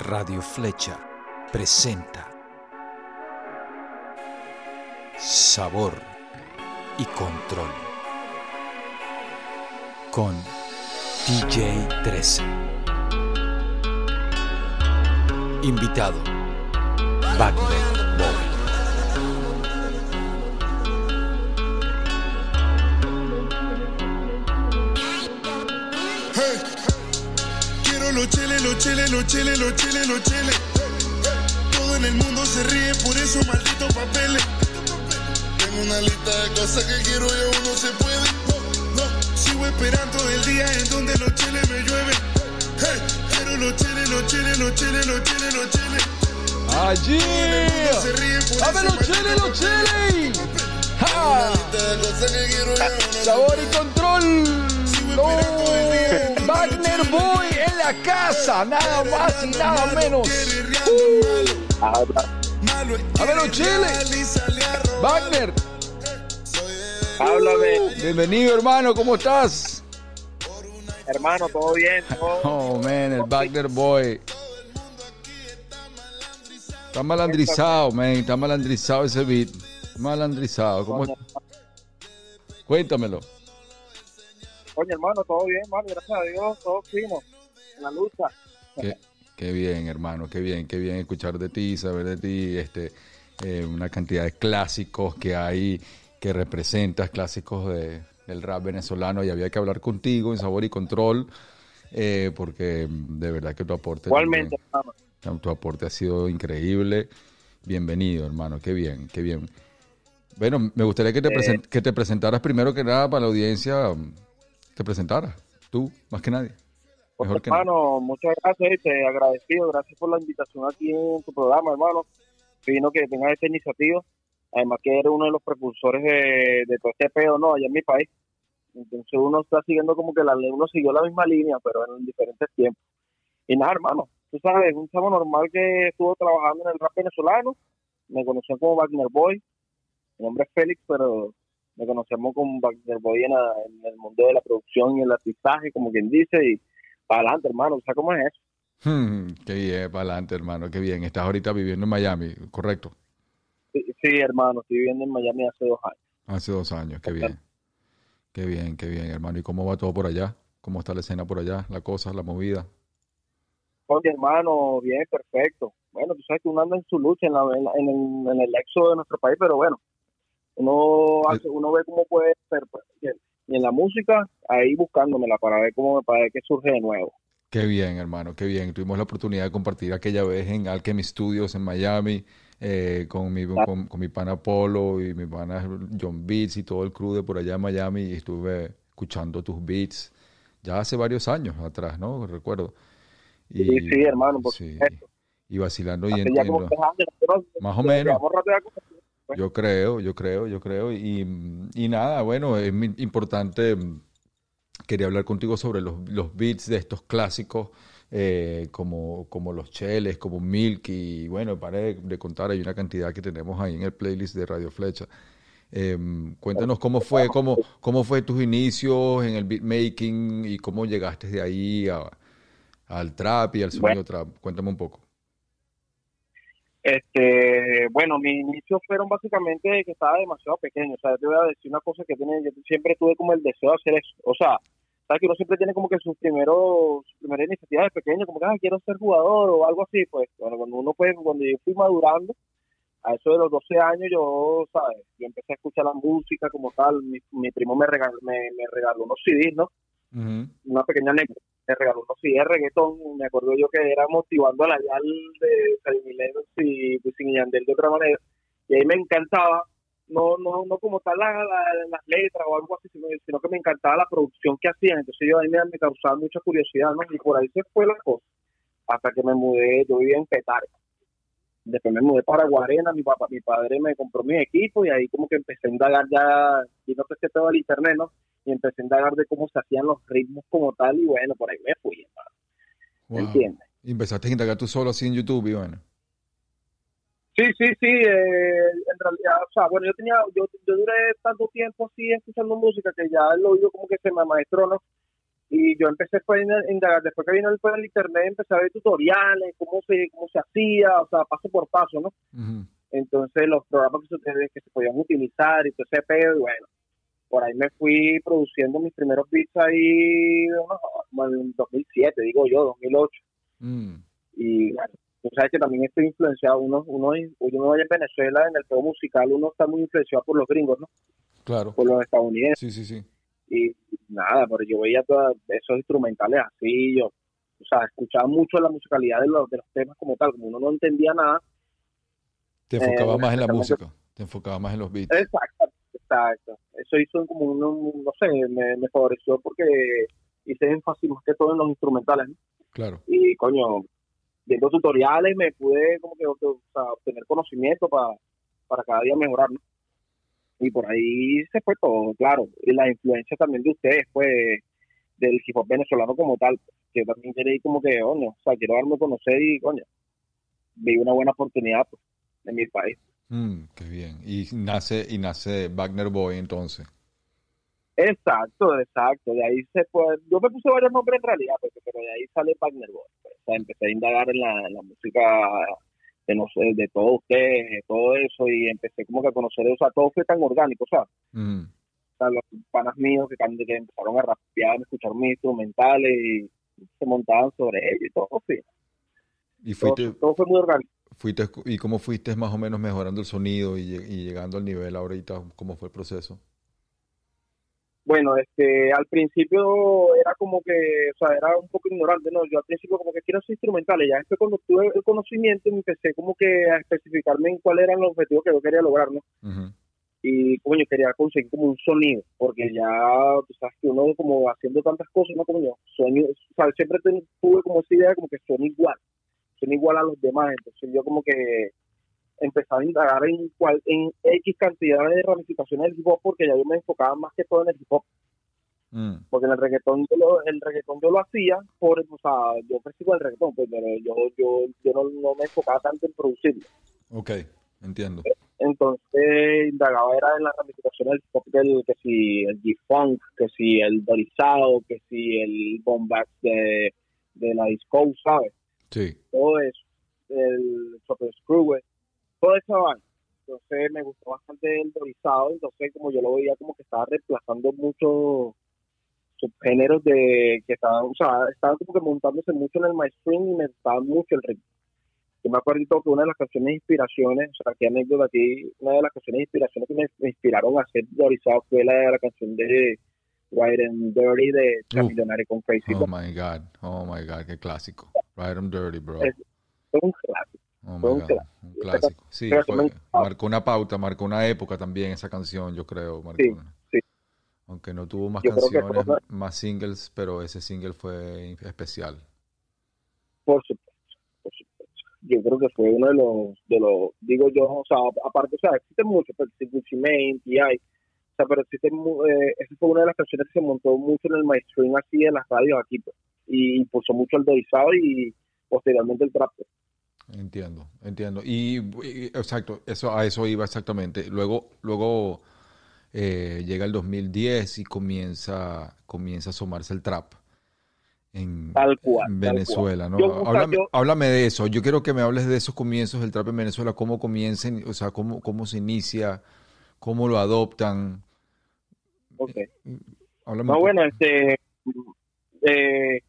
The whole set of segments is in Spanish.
Radio Flecha presenta Sabor y Control con DJ 13. Invitado Wagner Boy. Hey. Quiero cheles, los cheles, los cheles, los cheles, los cheles. Todo en el mundo se ríe por esos malditos papeles. Tengo una lista de cosas que quiero y aún no se puede. No, no. Sigo esperando el día en donde los cheles me llueven. Hey. Quiero los cheles, los cheles, los cheles, los cheles, los cheles. Allí. Se ríe por ¡Dame esos los chiles, los chiles! Una ¡Ja! Sabor y control. No, Wagner Boy en la casa, nada más y nada menos. A ver los chiles. Wagner, Háblame, bienvenido hermano, ¿cómo estás? hermano, todo bien. todo- Oh man, el Wagner Boy. Está malandrizado, man, está malandrizado ese beat. Malandrizado, ¿cómo? Cuéntamelo. Oye, hermano, todo bien, hermano, gracias a Dios, todos fuimos en la lucha. Qué, qué bien, hermano, qué bien, qué bien escuchar de ti, saber de ti, este, eh, una cantidad de clásicos que hay, que representas, clásicos de- del rap venezolano, y había que hablar contigo en Sabor y Control, eh, porque de verdad que tu aporte, Igualmente, hermano. también- tu aporte ha sido increíble. Bienvenido, hermano, qué bien, qué bien. Bueno, me gustaría que te, presen- que te presentaras primero que nada para la audiencia, te presentaras, tú, más que nadie. Pues, Mejor que nadie. hermano, muchas gracias, y te agradecido, gracias por la invitación aquí en tu programa, hermano. Vino que tengas esta iniciativa, además que eres uno de los precursores de, de todo este pedo, ¿no? Allá en mi país. Entonces uno está siguiendo como que la ley, uno siguió la misma línea, pero en diferentes tiempos. Y nada, hermano, tú sabes, un chavo normal que estuvo trabajando en el rap venezolano, me conocían como Wagner Boy, mi nombre es Félix, pero me conocemos como Wagner Boy en, el mundo de la producción y el artistaje, como quien dice, y para adelante, hermano, ¿sabes cómo es eso? Hmm, qué bien, para adelante, hermano, qué bien. Estás ahorita viviendo en Miami, ¿correcto? Sí, sí, hermano, estoy viviendo en Miami hace dos años. Hace dos años, qué bien. Qué bien, qué bien, hermano. ¿Y cómo va todo por allá? ¿Cómo está la escena por allá? La cosa, la movida. Oye, hermano, bien, perfecto. Bueno, tú sabes que uno anda en su lucha en, la- en, la- en el, en el éxodo de nuestro país, pero bueno, uno hace, uno ve cómo puede ser, pues, y en la música, ahí buscándomela para ver cómo para ver qué surge de nuevo. Qué bien, hermano, qué bien. Tuvimos la oportunidad de compartir aquella vez en Alchemy Studios en Miami eh, con, mi, con, con mi pana Polo y mi pana John Beats y todo el crew de por allá en Miami y estuve escuchando tus beats ya hace varios años atrás, ¿no? Recuerdo. Y, Sí, sí, hermano, por sí, y vacilando y Hace como entiendo. Más o menos. Como- Yo creo, yo creo, yo creo. Y, y nada, bueno, es importante. mm, Quería hablar contigo sobre los, los beats de estos clásicos, eh, como, como los Cheles, como Milk. Y bueno, para de, de contar, hay una cantidad que tenemos ahí en el playlist de Radio Flecha. Eh, cuéntanos cómo fue, cómo, cómo fue tus inicios en el beatmaking y cómo llegaste de ahí a- al trap y al sonido trap. Cuéntame un poco. Este, bueno, mis inicios fueron básicamente de que estaba demasiado pequeño. O sea, te voy a decir una cosa que tiene, yo siempre tuve como el deseo de hacer eso. O sea, sabes que uno siempre tiene como que sus primeros, sus primeras iniciativas de pequeño, como que ah, quiero ser jugador o algo así. Pues, bueno, cuando uno fue, cuando yo fui madurando, a eso de los 12 años, yo, sabes, yo empecé a escuchar la música como tal. Mi, mi primo me regaló, me, me regaló unos CDs, ¿no? Una pequeña anécdota. Me regaló unos CD de reggaetón. Me acuerdo yo que era motivando a la Yal de Salimileros y Wisin y Yandel de otra manera. Y ahí me encantaba, no no no como tal la- la- las letras o algo así, sino, sino que me encantaba la producción que hacían. Entonces yo ahí me, me causaba mucha curiosidad, ¿no? Y por ahí se fue la cosa. Hasta que me mudé, yo vivía en Petare. Después me mudé para Guarena, mi papá, mi padre me compró mi equipo y ahí como que empecé a indagar ya, y no sé qué todo el internet, ¿no? Y empecé a indagar de cómo se hacían los ritmos como tal y bueno, por ahí me fui, hermano. ¿Me Wow. entiendes? Y empezaste a indagar tú solo así en YouTube y bueno. Sí, sí, sí, eh, en realidad, o sea, bueno, yo tenía, yo, yo duré tanto tiempo así escuchando música que ya el oído como que se me amaestró, ¿no? y yo empecé a indagar, después que vino el, el internet, empecé a ver tutoriales, cómo se, cómo se hacía, o sea, paso por paso, ¿no? Entonces los programas que se, que se podían utilizar y todo ese pedo, y bueno, por ahí me fui produciendo mis primeros beats ahí, no, en 2007, digo yo, 2008. Mm. Y bueno, tú sabes que también estoy influenciado, uno, uno, uno en Venezuela, en el juego musical, uno está muy influenciado por los gringos, ¿no? Claro. Por los estadounidenses. Sí, sí, sí. Y nada, pero yo veía todos esos instrumentales así, yo, o sea, escuchaba mucho la musicalidad de los, de los temas como tal, como uno no entendía nada. Te enfocabas Eh, más en la música, te enfocabas más en los beats. Exacto, exacto. Eso hizo como un, un- no sé, me, me favoreció porque hice énfasis más que todo en los instrumentales, ¿no? Claro. y coño, viendo tutoriales me pude como que o sea, obtener conocimiento para para cada día mejorar, ¿no? Y por ahí se fue todo, claro. Y la influencia también de ustedes, pues, del hip hop venezolano como tal, que también quería ir como que, coño, o sea, quiero darme a conocer y, coño, vi una buena oportunidad pues, en mi país. Mm, qué bien. Y nace, y nace Wagner Boy entonces. Exacto, exacto. De ahí se fue. Yo me puse varios nombres en realidad, porque, pero de ahí sale Wagner Boy. pues. O sea, empecé a indagar en la, en la música de, no sé, de todos ustedes, de todo eso, y empecé como que a conocer, o sea, todo fue tan orgánico, o sea, Mm. o sea, los panas míos que, empezaron a rapear, a escuchar mis instrumentales y se montaban sobre ellos y todo, sí. Y Todo, todo fue muy orgánico. Fuiste, ¿y cómo fuiste más o menos mejorando el sonido y, lle- y llegando al nivel ahorita? ¿Cómo fue el proceso? Bueno, este, al principio era como que, o sea, era un poco ignorante, ¿no? Yo al principio como que quiero hacer instrumentales, ya después cuando tuve el conocimiento me empecé como que a especificarme en cuáles eran los objetivos que yo quería lograr, ¿no? Ujú. Y como yo quería conseguir como un sonido, porque ya, tú sabes que uno como haciendo tantas cosas, ¿no? Como yo, sueño, o sea, siempre tuve como esa idea como que suena igual, suena igual a los demás, entonces yo como que empezaba a indagar en cuál, en X cantidad de ramificaciones del hip hop, porque ya yo me enfocaba más que todo en el hip hop Mm. porque en el reggaetón yo lo, el reggaetón yo lo hacía por o sea yo persigo el reggaetón pues pero yo yo yo no, no me enfocaba tanto en producirlo Ok, entiendo. entonces indagaba era en la ramificación del hip hop del que si el G-Funk que si el dorizado que si el bombax de, de la disco sabes Todo eso el super screw toda esa vaina. Entonces me gustó bastante el dorizado. Entonces como yo lo veía como que estaba reemplazando muchos subgéneros de que estaban, o sea, estaban como que montándose mucho en el mainstream y me gustaba mucho el ritmo. Yo me acuerdo que una de las canciones de inspiraciones, o sea, qué anécdota aquí, una de las canciones de inspiraciones que me, me inspiraron a hacer dorizado fue la, la canción de White and Dirty de Uf. Millionaire con Crazy Oh my God. Oh my God, qué clásico. Right on Dirty, bro. Es- un clásico. Oh fue my un God. clásico. Un clásico. Sí, fue, marcó una pauta, marcó una época también esa canción, yo creo. marcó Sí, una- sí. Aunque no tuvo más Yo canciones, más singles, pero ese single fue especial. Por supuesto, por supuesto. Yo creo que fue uno de los, de los, digo yo, o sea, aparte, o sea, existen muchos, pero Gucci Mane, T.I., o sea, pero existen, mu- eh, esa fue una de las canciones que se montó mucho en el mainstream así en las radios aquí, pues, y impulsó mucho el dorizado y posteriormente el trap. pues. Entiendo, entiendo. Y, y- exacto, eso a eso iba exactamente. Luego, luego eh, llega el 2010 y comienza, comienza a asomarse el trap en, Tal cual, en tal Venezuela, ¿no? Yo, o sea, háblame, yo- háblame de eso. Yo quiero que me hables de esos comienzos del trap en Venezuela, cómo comiencen, o sea, cómo, cómo se inicia, cómo lo adoptan. ok. Háblame No, bueno, este, eh,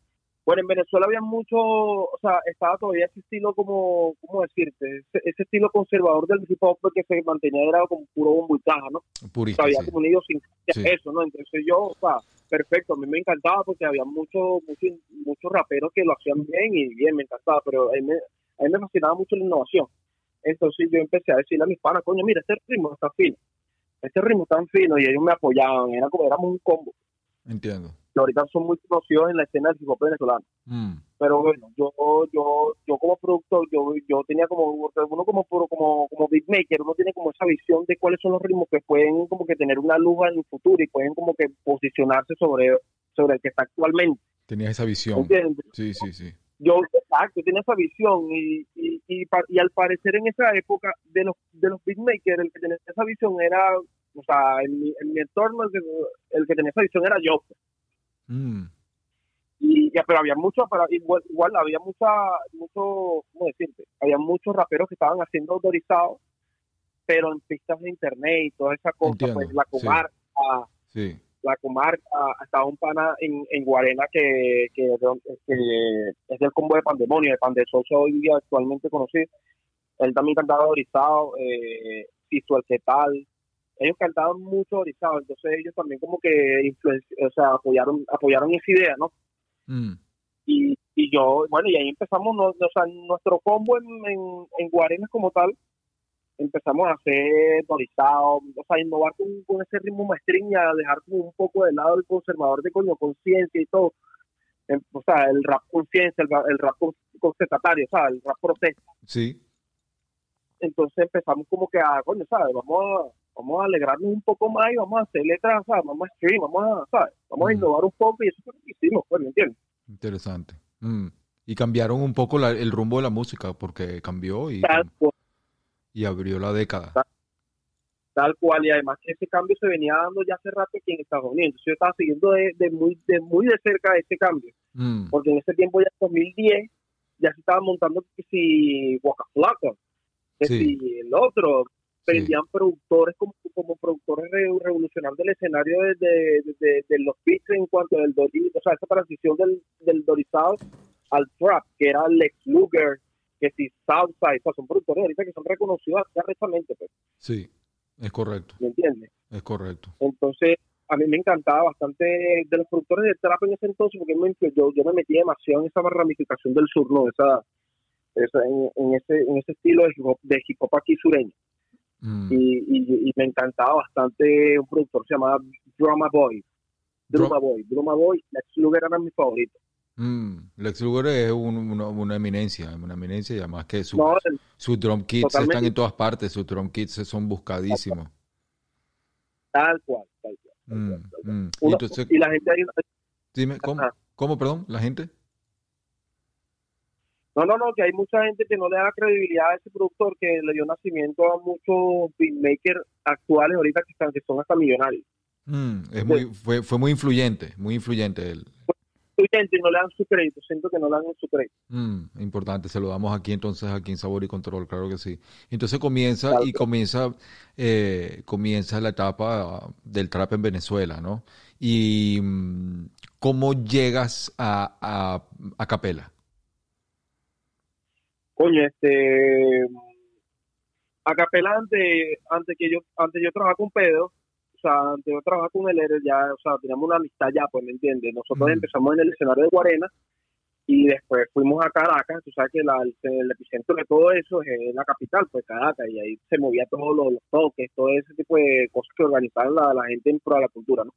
bueno, en Venezuela había mucho, o sea, estaba todavía ese estilo como, ¿cómo decirte? Ese, ese estilo conservador del hip hop que se mantenía era como puro bombo y caja, ¿no? Purista, había sí. como un idiosincrasia Sí. eso, ¿no? Entonces yo, o sea, perfecto, a mí me encantaba porque había muchos muchos muchos raperos que lo hacían bien y bien, me encantaba, pero a mí, me, a mí me fascinaba mucho la innovación. Entonces yo empecé a decirle a mis panas, coño, mira, este ritmo está fino, este ritmo está fino y ellos me apoyaban, era como, éramos un combo. Entiendo. que ahorita son muy conocidos en la escena del hip hop venezolano. Mm, Pero bueno, yo yo yo como productor, yo yo tenía como uno como puro como como beatmaker, uno tiene como esa visión de cuáles son los ritmos que pueden como que tener una luz en el futuro y pueden como que posicionarse sobre sobre el que está actualmente, Tenías esa visión. ¿entiendes? Sí, sí, sí. Yo exacto, tenía esa visión y y, y, y al parecer en esa época de los de los beatmakers el que tenía esa visión era o sea, en mi, en mi entorno el que, el que tenía esa visión era yo. Mm, ya, pero había muchos, pero igual, igual había mucha, mucho, ¿cómo decirte? Había muchos raperos que estaban haciendo autorizados, pero en pistas de internet y toda esa cosa, Entiendo, pues la sí. comarca, Sí. La comarca, estaba un pana en, en Guarena que, que, que es del combo de Pandemonio, de Pandesoso hoy día actualmente conocido. Él también cantaba Orizado, eh, Sisto el que tal. Ellos cantaban mucho Orizado, entonces ellos también como que o sea, apoyaron, apoyaron esa idea, ¿no? Mm, y, y yo, bueno, y ahí empezamos, no- o sea, nuestro combo en, en, en Guarenas como tal, empezamos a hacer dorizado, o sea, innovar con, con ese ritmo maestrín y a dejar como un poco de lado el conservador de coño, conciencia y todo. O sea, el rap conciencia, el, el rap con- contestatario, o sea, el rap protesta. sí. Entonces empezamos como que a, coño, ¿sabes? Vamos a, vamos a alegrarnos un poco más y vamos a hacer letras, ¿sabes? Vamos a stream, vamos a, ¿sabes? Vamos a Ujú. innovar un poco y eso fue lo que hicimos, pues, ¿me entiendes? Interesante. Mm. Y cambiaron un poco la- el rumbo de la música porque cambió y, Tal cual. Y abrió la década. tal cual y además ese cambio se venía dando ya hace rato aquí en Estados Unidos entonces yo estaba siguiendo de, de muy de muy de cerca ese cambio Mm, porque en ese tiempo ya en 2010 ya se estaba montando que si Waka que Sí. si el otro prendían productores como, como productores re- revolucionando el escenario de, de, de- de los beats en cuanto del dori, o sea esa transición del, del dorizado al trap que era Lex Luger que si Southside o sea, son productores ahorita que son reconocidos arrechamente pues, sí, es correcto, ¿me entiendes? es correcto. Entonces, a mí me encantaba bastante de los productores de trap en ese entonces, porque me, yo, yo me metí demasiado en esa ramificación del sur, ¿no? Esa, esa- en, en ese, en ese estilo de hip hop, de hip hop aquí sureño. Mm. Y, y, y me encantaba bastante un productor que se llamaba Drama Boy. Drama Boy. Drama Boy, Lex Luger era mi favorito. Mm, Lex Luger es un- una, una eminencia, una eminencia y además que su- No, el- sus drum kits Totalmente. están en todas partes, sus drum kits son buscadísimos. tal cual, tal cual. tal Mm, cual, tal cual. mm. Y Uno- entonces, y la gente ahí, dime, ¿cómo. ¿cómo, perdón, la gente? No, no, no, que hay mucha gente que no le da credibilidad a ese productor que le dio nacimiento a muchos beatmakers actuales ahorita que, están, que son hasta millonarios. Mm, es muy, fue, fue muy influyente, muy influyente él. Y no le dan su crédito, siento que no le dan su crédito. Mm, importante, se lo damos aquí entonces, aquí en Sabor y Control, claro que sí. Entonces comienza Claro y comienza, eh, comienza la etapa del trap en Venezuela, ¿no? Y mm, cómo llegas a, a, a Capela. Coño, este. A capela antes, antes que yo, antes yo trabajaba con Pedro, sea, antes yo trabajaba con él, era ya, o sea, teníamos una amistad ya, pues, ¿me entiendes? Nosotros Mm. empezamos en el escenario de Guarena y después fuimos a Caracas, tú sabes que la- el, el epicentro de todo eso es la capital, pues Caracas, y ahí se movía todos los, los toques, todo ese tipo de cosas que organizaban la, la gente en pro de la cultura, ¿no?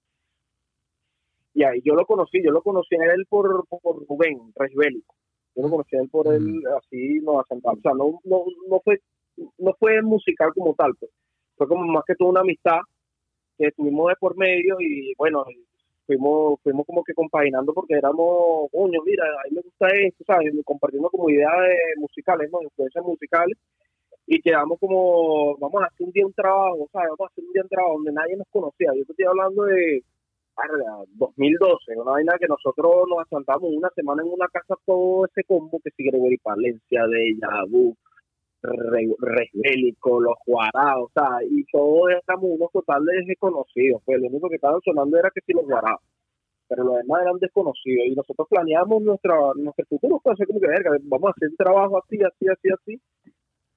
Y ahí yo lo conocí, yo lo conocí a él por, por Rubén, Resbélico. Yo lo conocí a él por él así, nos asentamos. O sea, no, no, no fue no fue musical como tal, pues. fue como más que todo una amistad que estuvimos de por medio y bueno, fuimos fuimos como que compaginando porque éramos, coño, mira, a mí me gusta esto, ¿sabes? Compartiendo como ideas de- musicales, ¿no? Influencias musicales y quedamos como, vamos a hacer un día un trabajo, ¿sabes? Vamos a hacer un día un trabajo donde nadie nos conocía. Yo estoy hablando de verga, 2012, una vaina que nosotros nos asentamos una semana en una casa todo ese combo que si Gregory Palencia, de Yabu, Resbélico, los Guarados, o sea, y todos éramos unos totales desconocidos, pues lo único que estaban sonando era que si los Guarados, pero los demás eran desconocidos y nosotros planeamos nuestra, nuestro futuro, pues así como que verga, vamos a hacer un trabajo así, así, así, así,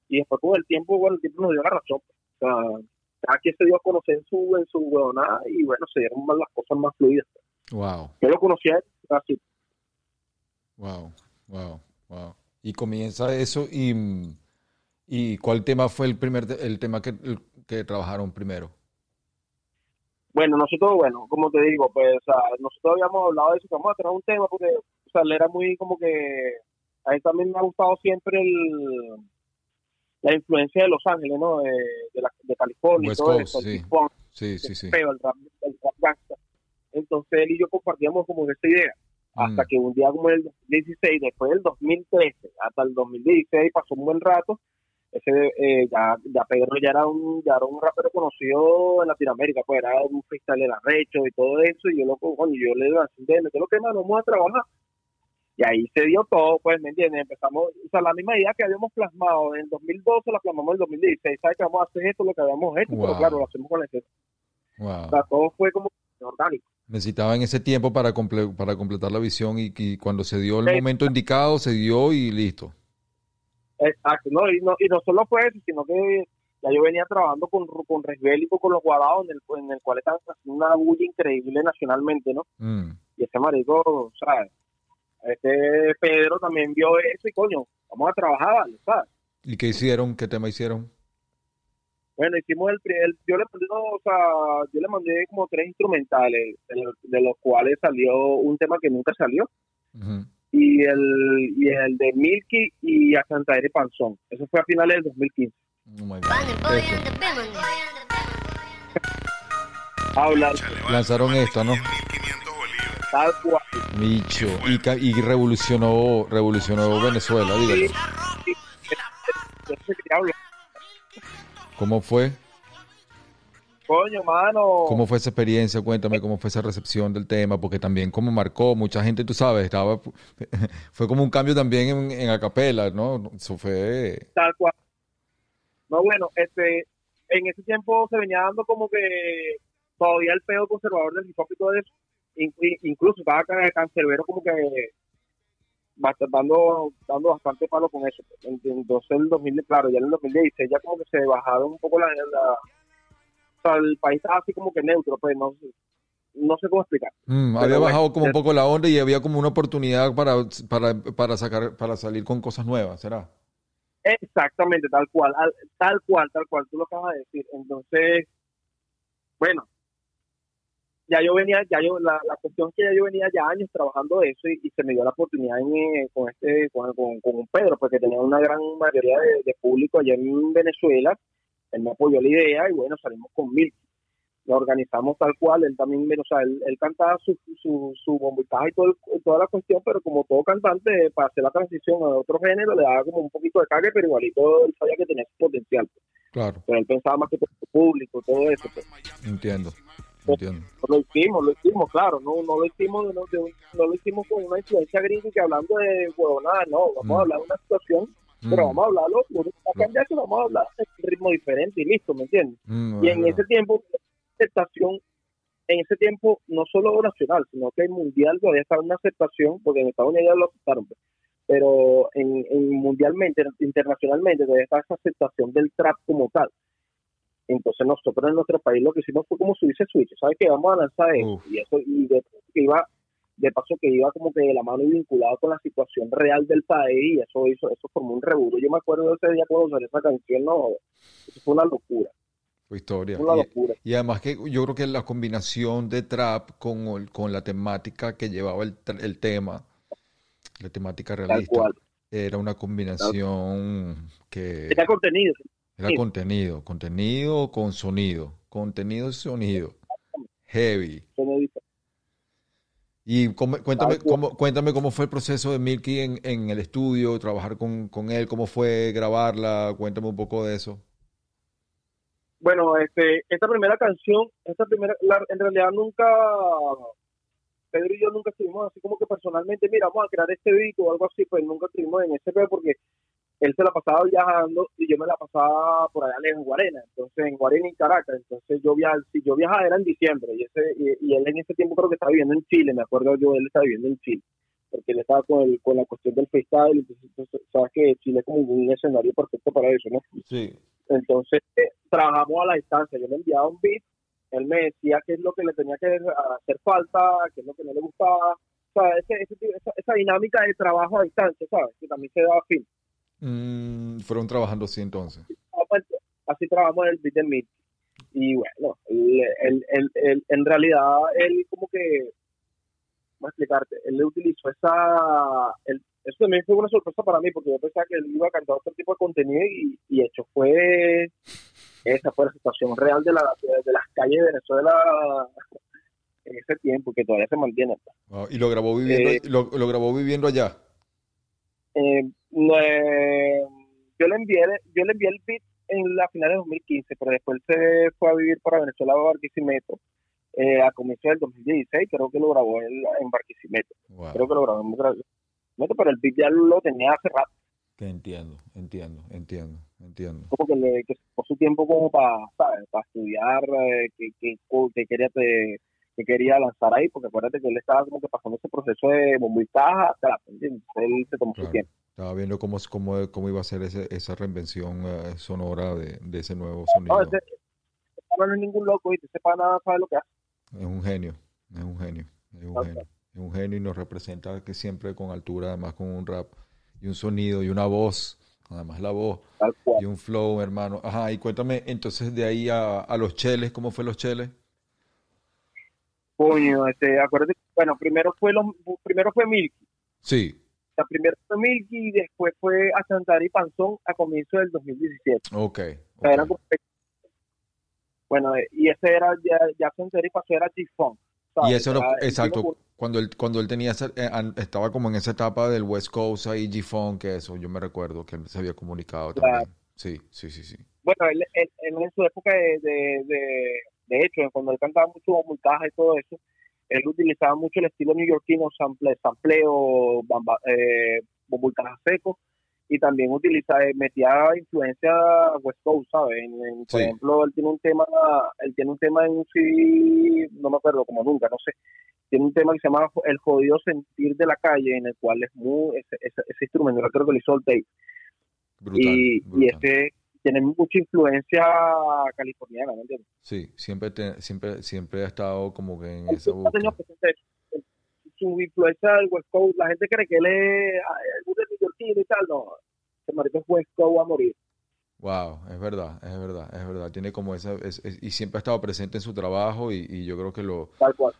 y después con el tiempo, bueno, el tiempo nos dio la razón, pues. o sea, cada quien se dio a conocer en su, en su huevonada y bueno, se dieron más las cosas más fluidas. Wow, Yo lo conocí a él así. wow, wow, wow. Y comienza eso y, y ¿cuál tema fue el primer, el tema que, el- que trabajaron primero? Bueno, nosotros, bueno, como te digo, pues, o sea, nosotros habíamos hablado de eso, que vamos a un tema, porque, o sea, él era muy como que, a él también me ha gustado siempre el, la influencia de Los Ángeles, ¿no? De, de, la- de California West todo Coast, eso, el sí. hip hop, Sí, sí, el sí. peo, el rap, el rap. Entonces él y yo compartíamos como esta idea, hasta Mm. que un día como el 2016, después del 2013, hasta el 2016 pasó un buen rato, ese eh, ya, ya Pedro ya era un ya era un rapero conocido en Latinoamérica, pues era un freestyler arrecho y todo eso, y yo lo coño, yo le digo así, "Ven, ¿qué es lo que más vamos a trabajar? Y ahí se dio todo, pues, ¿me entiendes? Empezamos, o sea, la misma idea que habíamos plasmado en 2012 la plasmamos en el 2016. ¿Sabes que vamos a hacer esto, lo que habíamos hecho? Wow. Pero claro, lo hacemos con la gente. Wow. O sea, todo fue como orgánico. Necesitaban ese tiempo para, comple- para completar la visión y, y cuando se dio el Sí. momento indicado, se dio y listo. Exacto, no, y no, y no solo fue eso, sino que ya yo venía trabajando con, con Resbélico, con los guadados, en el, en el cual estaban haciendo una bulla increíble nacionalmente, ¿no? Mm. Y ese marico, o sea, este Pedro también vio eso y coño, vamos a trabajar, ¿vale? ¿sabes? ¿Y qué hicieron? ¿Qué tema hicieron? Bueno, hicimos el, el- yo le mandé, o sea, yo le mandé como tres instrumentales, de, los- de los cuales salió un tema que nunca salió, Ujú. Y el, y el de Milky y a Santander Panzón. Eso fue a finales del 2015. Oh my God. Esto. Hablar Lanzaron esto, ¿no? 1500 bolívares. tal cual. Micho. Y, ca- y revolucionó, revolucionó Venezuela, dígalo. ¿Cómo fue? Coño, mano. ¿Cómo fue esa experiencia? Cuéntame cómo fue esa recepción del tema, porque también como marcó, mucha gente, tú sabes, estaba, fue como un cambio también en, en acapela, ¿no? Eso fue, Tal cual. No, bueno, este, en ese tiempo se venía dando como que todavía el pedo conservador del hip hop y todo eso. Inclu- incluso estaba acá Cancerbero como que dando, dando bastante palo con eso. Entonces el 2000, claro, ya en el 2016 ya como que se bajaron un poco la... la sea, el país estaba así como que neutro, pues no, sé- no sé cómo explicar. Mm, había bueno, bajado como un poco la onda y había como una oportunidad para, para, para sacar, para salir con cosas nuevas, ¿será? Exactamente, tal cual, al- tal cual, tal cual, tú lo acabas de decir. Entonces, bueno, ya yo venía, ya yo, la, la cuestión es que ya yo venía ya años trabajando eso y, y se me dio la oportunidad en, eh, con este, con, con, con un Pedro, porque tenía una gran mayoría de, de público allá en Venezuela, él me apoyó la idea y bueno, salimos con mil. Lo organizamos tal cual, él también, o sea, él, él cantaba su, su, su bombitaje y todo el- toda la cuestión, pero como todo cantante, para hacer la transición a otro género, le daba como un poquito de cague, pero igualito él sabía que tenía su potencial. Claro, Pero él pensaba más que por su público, todo eso. Pues. entiendo, entiendo. Lo hicimos, lo hicimos, claro, no, no lo hicimos no, de un- no lo hicimos con una influencia gringa que hablando de huevonada, no, vamos Mm. a hablar de una situación, pero Mm, vamos a hablarlo, a cambiar que vamos a hablar de un ritmo diferente y listo, ¿me entiendes? mm, Y en ese tiempo, aceptación, en ese tiempo, no solo nacional, sino que en mundial todavía estaba una aceptación, porque en Estados Unidos ya lo aceptaron, pues, pero en, en mundialmente, internacionalmente, todavía está esa aceptación del trap como tal. Entonces nosotros en nuestro país lo que hicimos fue como subirse switch, ¿sabes qué? Vamos a lanzar esto, Uf. y eso, y de que iba, de paso que iba como que de la mano y vinculado con la situación real del país, y eso hizo, eso formó un revuelo. Yo me acuerdo de ese día cuando salió esa canción, no, eso fue una locura, Fue historia. fue una locura. Y además que yo creo que la combinación de trap con, con la temática que llevaba el, el tema, la temática realista, era una combinación que Era contenido. era sí. contenido, contenido con sonido, contenido y sonido, heavy. Y cómo- cuéntame, cómo, cuéntame cómo fue el proceso de Milky en, en el estudio, trabajar con, con él, cómo fue grabarla, cuéntame un poco de eso. Bueno, este, esta primera canción, esta primera, la- en realidad nunca, Pedro y yo nunca estuvimos así como que personalmente, mira, vamos a crear este beat o algo así, pues nunca estuvimos en ese pedo porque él se la pasaba viajando y yo me la pasaba por allá lejos en Guarena, entonces en Guarena y Caracas, entonces yo viajaba, si yo viajaba era en diciembre y ese y, y él en ese tiempo creo que estaba viviendo en Chile, me acuerdo yo, él estaba viviendo en Chile, porque él estaba con, el, con la cuestión del freestyle, entonces, entonces, sabes que Chile es como un escenario perfecto para eso, ¿no? Sí. Entonces, eh, trabajamos a la distancia. Yo le enviaba un beat, él me decía qué es lo que le tenía que hacer falta, qué es lo que no le gustaba. O sea, ese, ese esa, esa dinámica de trabajo a distancia, ¿sabes? Que también se daba fin. Mm, fueron trabajando así entonces. Así trabajamos en el beat de Meet. Y bueno, él, él- él- en realidad, él como que, ¿cómo explicarte? Él le utilizó esa... eso también fue una sorpresa para mí, porque yo pensaba que él iba a cantar otro tipo de contenido y, y hecho fue... Esa fue la situación real de, la, de, las calles de Venezuela en ese tiempo, que todavía se mantiene. pues. Y lo grabó viviendo, Eh, lo, lo grabó viviendo allá. Eh, eh, yo le envié yo le envié el beat en la final de 2015 pero después se fue a vivir para Venezuela a Barquisimeto eh, a comienzos del 2016 creo que lo grabó en, en Barquisimeto Wow. creo que lo grabó en Bar- pero el beat ya lo tenía hace rato. Que entiendo, entiendo, entiendo, entiendo. Como que le que por su tiempo como para, Para estudiar eh, que, que, que, quería te, que quería lanzar ahí, porque acuérdate que él estaba como que pasando ese proceso de bombo y caja, él se tomó su tiempo. Estaba viendo cómo, cómo, cómo iba a ser ese, esa reinvención uh, sonora de, de, ese nuevo sonido. No, ese, no es ningún loco y te sepa nada sabe lo que hace. Es un genio, es un genio, es un genio. Es un genio y nos representa que siempre con altura, además con un rap y un sonido y una voz, además la voz y un flow, hermano. Ajá, y cuéntame entonces de ahí a, a los cheles, ¿cómo fue los cheles? Coño, este, acuérdate, bueno, primero fue los, primero fue Milky. Sí. La primera fue Milky y después fue a Santari Panzón a comienzo del 2017. Ok. bueno, y ese era, ya, ya Santari Panzón era G-Funk. Y eso era, exacto, cuando él, cuando él tenía, eh, estaba como en esa etapa del West Coast ahí, G-Funk, que eso, yo me recuerdo que él se había comunicado también. Sí, sí, sí, sí. Bueno, él, en su época de, de, de, hecho, cuando él cantaba mucho multaje y todo eso, él utilizaba mucho el estilo neoyorquino, sample, sampleo, bamba, eh, seco, y también utiliza, eh, metía influencia West Coast, ¿sabes? Por ejemplo, él tiene un tema, él tiene un tema en un CD, no me acuerdo como nunca, no sé, tiene un tema que se llama El jodido sentir de la calle, en el cual es muy, ese, ese, instrumento, yo creo que lo hizo el Dave. y, y ese tiene mucha influencia californiana, ¿me entiendes? Sí, siempre, siempre, siempre ha estado como que en esa búsqueda. Su influencia del West Coast, la gente cree que él es algún de y tal, no, ese marido es West Coast a morir. Wow, es verdad, es verdad, es verdad. Tiene como esa, y siempre ha estado presente en su trabajo y, y yo creo que lo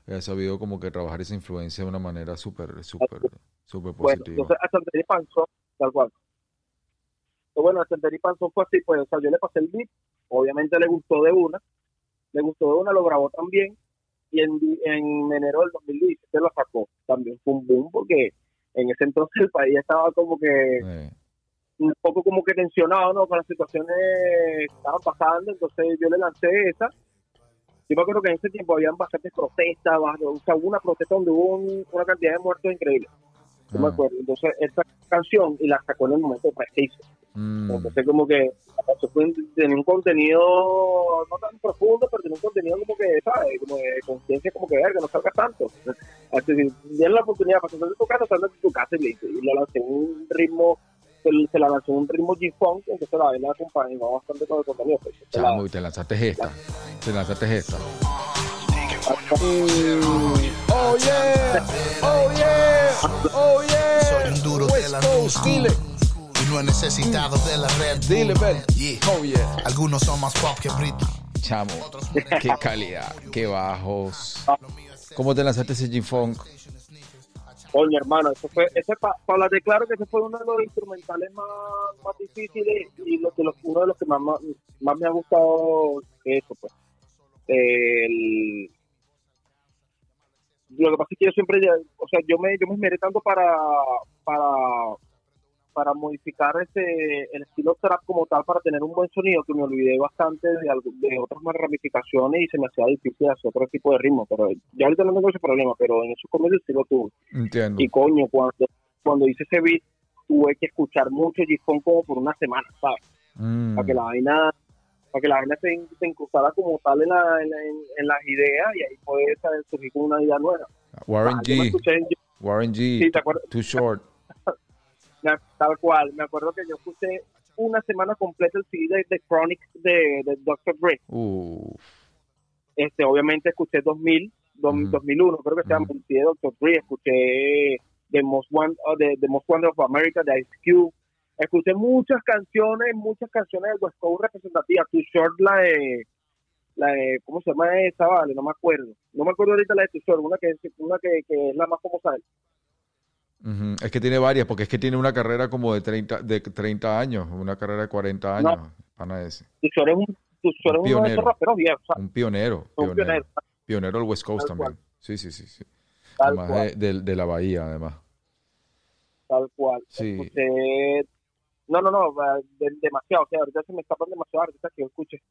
ha sabido como que trabajar esa influencia de una manera súper, súper, súper positiva. Bueno, entonces hasta tal cual bueno, el Panzón fue así, pues, o sea, yo le pasé el beat, obviamente le gustó de una, le gustó de una, lo grabó también, y en, en enero del 2017 lo sacó. También fue un boom, porque en ese entonces el país estaba como que un poco como que tensionado, ¿no? Con las situaciones que estaban pasando, entonces yo le lancé esa. Yo me acuerdo que en ese tiempo habían bastantes protestas, o sea, hubo una protesta donde hubo una cantidad de muertos increíble. Yo me ah. acuerdo. Entonces, esta canción, y la sacó en el momento preciso. Mm. Entonces, como que tenía un contenido no tan profundo, pero tenía un contenido como que, ¿sabes? Como de conciencia, como que, ver, que no salga tanto. Así que, la oportunidad para salir de tu casa, salir de tu casa y, y le lancé un ritmo se, la lanzó un ritmo G-Funk, entonces la vaina acompañó bastante con el contenido. Pues, Chamo, y te lanzaste esta. Te lanzaste esta. Oh yeah, oh yeah, oh yeah. Soy un duro de la luz. Y no he necesitado de la red. Dile, Ben. Oh yeah. Algunos son más pop que Britney. Chamo, qué calidad, qué bajos. ¿Cómo te lanzaste ese G-Funk? Oye, hermano, eso fue, ese para pa de claro que ese fue uno de los instrumentales más, más difíciles y lo, de los, uno de los que más, más, me ha gustado eso, pues. El, lo que pasa es que yo siempre, o sea, yo me, yo me esmeré tanto para, para, para modificar ese, el estilo trap como tal para tener un buen sonido que me olvidé bastante de, de otras más ramificaciones y se me hacía difícil hacer otro tipo de ritmo, pero ya ahorita no tengo ese problema, pero en esos comienzos sí lo tuve. Entiendo. Y coño, cuando, cuando hice ese beat tuve que escuchar mucho g como por una semana, ¿sabes? Mm. Para que la vaina para que la vaina se, se incrustara como tal en, la, en, las ideas y ahí puede surgir una idea nueva. Warren ah, G. Warren G. Sí, ¿te acuerdas? Too short. Tal cual. Me acuerdo que yo escuché una semana completa el CD de, Chronic de, de Dr. Dre. Este, obviamente escuché 2000, 2001, creo que se llama el CD de Dr. Dre. Escuché The Most, One, uh, the, Most Wonder of America de Ice Cube escuché muchas canciones, muchas canciones de West Coast representativas. Too Short, la de, la de, ¿cómo se llama esa? Vale, no me acuerdo. No me acuerdo ahorita la de Too Short, una que, una que, que es la más famosa de. Es que tiene varias, porque es que tiene una carrera como de 30, de 30 años, una carrera de 40 años. No. Pana ese. Too Short es un, Short un pionero. Un, un pionero. Un pionero. Pionero del West Coast también. Sí, sí, sí. sí. además de, de, la bahía, además. Tal cual. Sí. Escuché no, no, no, demasiado. O sea, ahorita se me escapan demasiado artistas que yo escuche.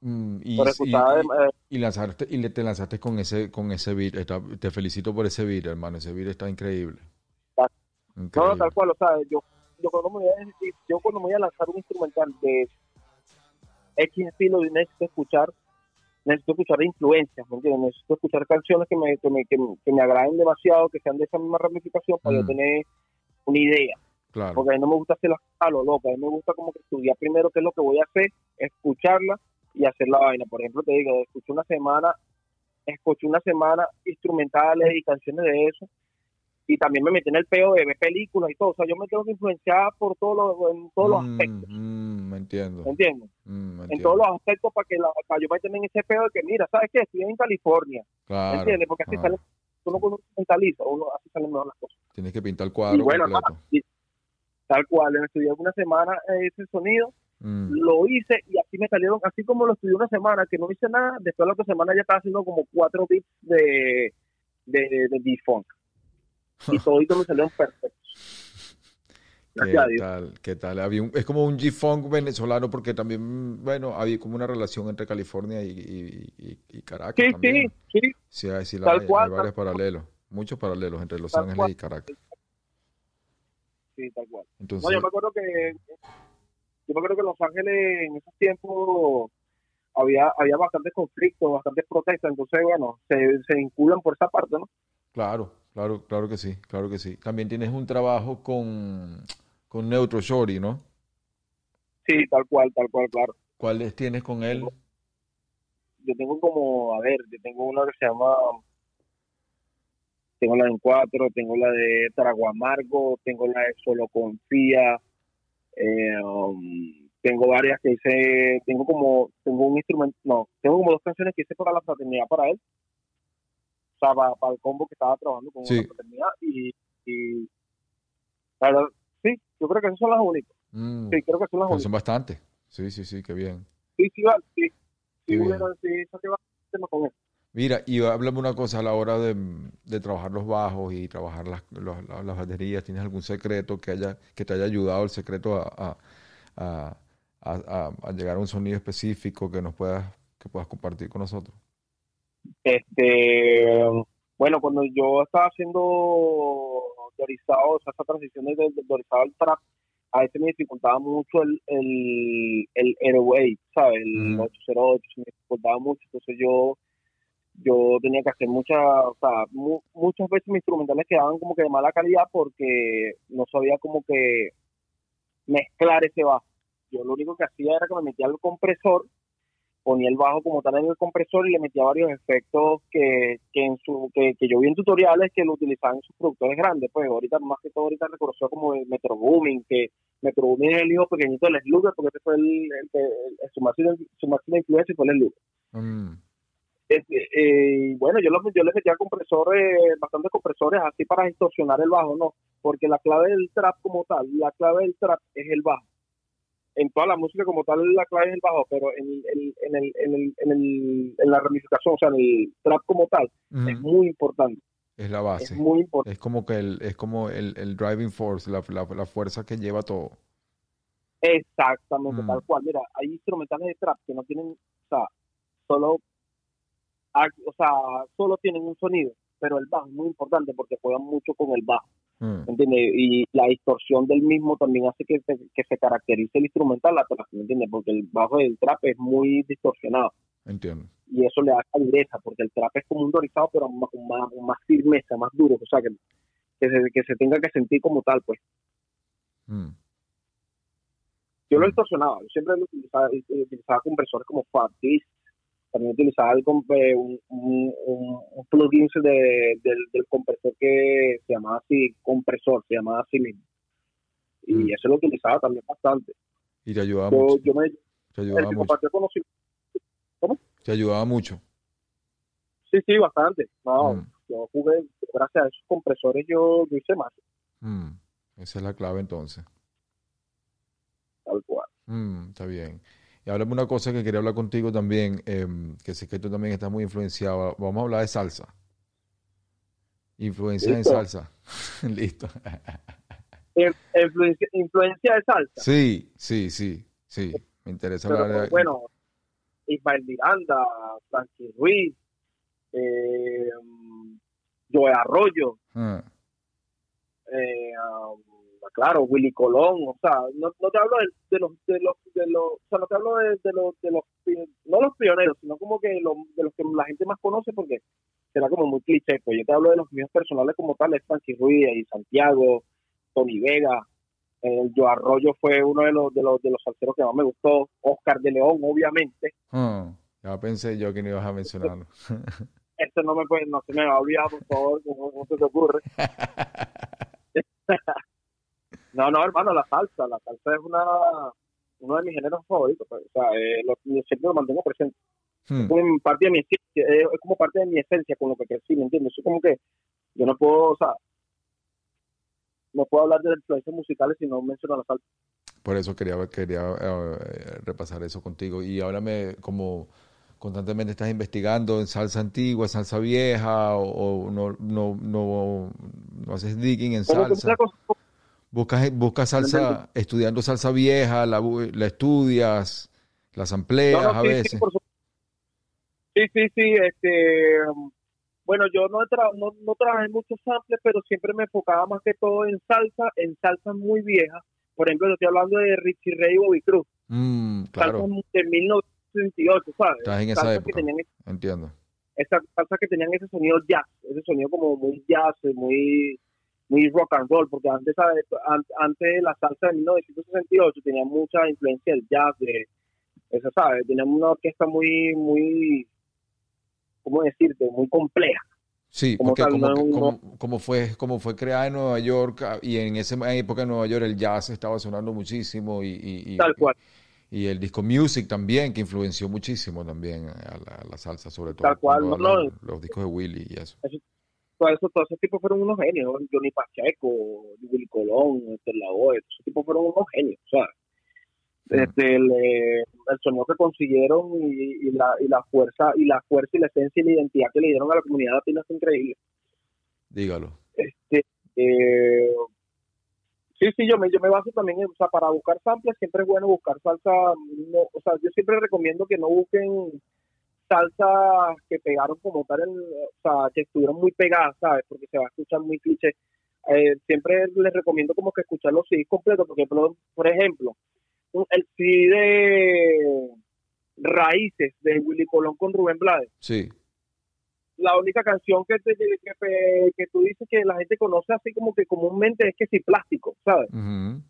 Mm, y, y, eh, y, lanzaste, y te lanzaste con ese, con ese beat. te felicito por ese beat, hermano. Ese beat está increíble. No, Increíble. tal cual, o sea, yo, yo, cuando me voy a, decir- yo cuando me voy a lanzar un instrumental de X estilo, necesito escuchar, necesito escuchar influencias, ¿me entiendes? Necesito escuchar canciones que me, que me, que me, que me agraden demasiado, que sean de esa misma ramificación para Mm. yo tener una idea. Claro. Porque a mí no me gusta hacer las a lo loco, a mí me gusta como que estudiar primero qué es lo que voy a hacer, escucharla y hacer la vaina. Por ejemplo, te digo, escuché una semana, escuché una semana instrumentales y canciones de eso, y también me metí en el peo de ver películas y todo. O sea, yo me tengo que influenciar por todos los, en todos los Mm, aspectos, mm, me entiendo. ¿me entiendes? Mm, me En entiendo. todos los aspectos para que la, para yo meterme en ese peo de que, mira, ¿sabes qué? Estoy en California, ¿me Claro. entiendes? Porque así Ah, sale, uno se mentaliza, uno así salen mejor las cosas. Tienes que pintar el cuadro Y bueno, nada, y tal cual, estudié una semana eh, ese sonido, Mm, lo hice y así me salieron, así como lo estudié una semana, que no hice nada, después de la otra semana ya estaba haciendo como cuatro beats de, de, de D-Funk. Y toditos me salieron perfectos. ¿Qué tal? ¿Qué tal? Había un- es como un G-Funk venezolano porque también, bueno, había como una relación entre California y, y- y- y Caracas Sí, también. sí, sí, Sí, hay, sí, Tal hay- cual, hay varios tal cual. paralelos, muchos paralelos entre Los Tal Ángeles cual. y Caracas. sí, tal cual. Entonces, No, yo me acuerdo que yo me acuerdo que en Los Ángeles en esos tiempos había había bastantes conflictos, bastantes protestas, entonces bueno, se, se vinculan por esa parte, ¿no? claro, claro, claro que sí, claro que sí. También tienes un trabajo con, con Neutro Shorty, ¿no? Sí, tal cual, tal cual, claro. ¿Cuáles tienes con él? Yo tengo como, a ver, yo tengo una que se llama tengo la de en cuatro, tengo la de Trago Amargo, tengo la de Solo Confía, eh, um, tengo varias que hice, tengo como, tengo un instrumento, no, tengo como dos canciones que hice para la fraternidad para él, o sea, para, para el combo que estaba trabajando con Sí. la fraternidad y, y la verdad, sí, yo creo que esas son las únicas, Mm, sí, creo que son las pero únicas, son bastantes. Sí, sí, sí, qué bien. sí, sí, va, sí, sí, sí, eso que va, tema con él. Mira, y háblame una cosa a la hora de, de trabajar los bajos y trabajar las, los- las, baterías. ¿Tienes algún secreto que haya, que te haya ayudado el secreto a- a- a- a llegar a un sonido específico que nos puedas, que puedas compartir con nosotros? Este, bueno, cuando yo estaba haciendo dorizado, o sea, esa transición del del dorizado al trap, a veces me dificultaba mucho el, el, el airway, ¿sabes? El Ujú. 808, se me dificultaba mucho, entonces yo yo tenía que hacer muchas, o sea, mu- muchas veces mis instrumentales quedaban como que de mala calidad porque no sabía como que mezclar ese bajo. Yo lo único que hacía era que me metía al compresor ponía el bajo como tal en el compresor y le metía varios efectos que, que en su que, que yo vi en tutoriales que lo utilizaban en sus productores grandes pues ahorita más que todo ahorita reconoció como el Metro Booming que Metro Booming es el hijo pequeñito del Slugger porque ese fue el, el, el- su máxima su máxima influencia fue el Slugger Mm, este, eh, bueno, yo, lo- yo le metía compresores, bastantes compresores así para distorsionar el bajo, ¿no? Porque la clave del trap como tal, la clave del trap es el bajo. En toda la música como tal, la clave es el bajo, pero en, el, en, el, en, el, en, el, en la ramificación, o sea, en el trap como tal, es muy importante. Es la Es base. muy importante. Es como que el, es como el, el driving force, la, la, la fuerza que lleva todo. Exactamente, Mm. tal cual. Mira, hay instrumentales de trap que no tienen, o sea, solo, o sea, solo tienen un sonido, pero el bajo es muy importante porque juegan mucho con el bajo. Mm. Y la distorsión del mismo también hace que se, que se caracterice el instrumental atrás, ¿me entiendes? Porque el bajo del trap es muy distorsionado entiendo. y eso le da calideza, porque el trap es como un dorizado, pero más, con más, con más firmeza, más duro, o sea, que, que, se, que se tenga que sentir como tal, pues. Mm, Yo lo Mm. distorsionaba, yo siempre lo utilizaba, eh, utilizaba compresores como Fat Disc, también utilizaba el eh, un, un, un, plugin de, del, del compresor que se llamaba así, compresor, se llamaba así mismo. Y Mm. eso lo utilizaba también bastante. Y te ayudaba Yo, mucho. yo me, Te ayudaba mucho. conocimiento, Te ayudaba mucho. sí, sí, bastante. No, Mm, yo jugué, gracias a esos compresores yo, yo hice más, mm. Esa es la clave entonces. tal cual. Mm, está bien. Y háblame una cosa que quería hablar contigo también, em, que sé que tú también estás muy influenciado. Vamos a hablar de salsa. Influencia en salsa. Listo. In- Influencia, influencia de salsa. Sí, sí, sí, sí. Me interesa Pero, hablar de... bueno, Ismael Miranda, Frankie Ruiz, eh, Joe Arroyo, Ah, eh, um, claro, Willy Colón, o sea, no, no te hablo de, de los, de los, de los, o sea, no te hablo de, de los, de los, no los pioneros, sino como que los, de los que la gente más conoce porque será como muy cliché, pues yo te hablo de los míos personales como tal, es Frankie Ruiz y Santiago, Tony Vega, el Yo Arroyo fue uno de los, de los, de los salseros que más me gustó, Oscar de León, obviamente, Ah, ya pensé yo que no ibas a mencionarlo. esto no me puede, no se me va a olvidar, por favor, ¿cómo, cómo se te ocurre? No, no, hermano, la salsa, la salsa es una uno de mis géneros favoritos, pues, o sea, eh, lo, siempre lo mantengo presente, Hmm, es como parte de mi esencia, es como parte de mi esencia con lo que crecí, ¿me entiendes? Es como que yo no puedo, o sea, no puedo hablar de influencias musicales si no menciono la salsa. Por eso quería, quería eh, repasar eso contigo. Y háblame como constantemente estás investigando en salsa antigua, salsa vieja, o, o no, no, no, no haces digging en salsa. Una cosa- Buscas, buscas salsa, estudiando salsa vieja, la, la estudias, las amplias No, no, a sí, veces. Sí, por sí, sí, sí, este, bueno, yo no, he tra- no, no trabajé muchos samples, pero siempre me enfocaba más que todo en salsa, en salsas muy viejas. Por ejemplo, yo estoy hablando de Richie Ray y Bobby Cruz, Mm, claro, salsas de 1968, ¿sabes? estás en esa Salsas época. que tenían Entiendo. esas salsas que tenían ese sonido jazz, ese sonido como muy jazz, muy muy rock and roll, porque antes antes la salsa de 1968 tenía mucha influencia del jazz, de eso sabes, tenía una orquesta muy muy ¿cómo decirte? muy compleja. Sí, Como porque tal, como, no fue, como fue creada en Nueva York ah, y en esa época en Nueva York el jazz estaba sonando muchísimo y, y, y- Tal cual. y el disco music también que influenció muchísimo también a la, a la salsa, sobre todo Tal cual, no, no. los discos de Willy y eso. Todo eso, todos esos tipos fueron unos genios. Johnny Pacheco, Willy Colón, este Lavoe, esos tipos fueron unos genios, ¿sabes? Este, el, eh, el sonido que consiguieron y, y la, y la fuerza y la fuerza y la esencia y la identidad que le dieron a la comunidad latina es increíble. Dígalo. Este, eh, sí, sí, yo me, yo me baso también, en, o sea, para buscar samples siempre es bueno buscar salsa, no, o sea, yo siempre recomiendo que no busquen salsa que pegaron como tal, en- o sea, que estuvieron muy pegadas, ¿sabes? Porque se va a escuchar muy cliché. Eh, siempre les recomiendo como que escuchar los CDs completos, porque por, por ejemplo, el CD de Raíces de Willy Colón con Rubén Blades Sí, la única canción que, te, que, que- que tú dices que la gente conoce así como que comúnmente es que sí, plástico, ¿sabes? ujú.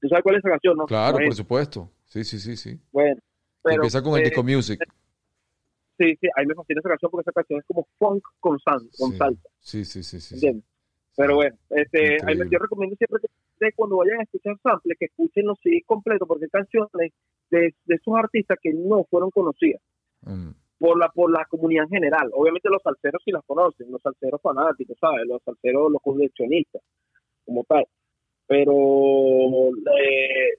¿Tú sabes cuál es esa canción, no? claro, por supuesto. Sí, sí, sí, sí. Bueno, pero, Empieza con el eh, disco music. Sí, sí, a mí me fascina esa canción porque esa canción es como funk con, sal, con Sí. salsa, Sí, sí, sí, sí. Pero bueno, este, a mí Increíble. me- yo recomiendo siempre que cuando vayan a escuchar samples que escuchen los CDs completos porque hay canciones de, de esos artistas que no fueron conocidas. Mm, por la por la comunidad en general. Obviamente los salseros sí las conocen, los salseros fanáticos, ¿sabes? Los salseros, los coleccionistas, como tal. Pero eh,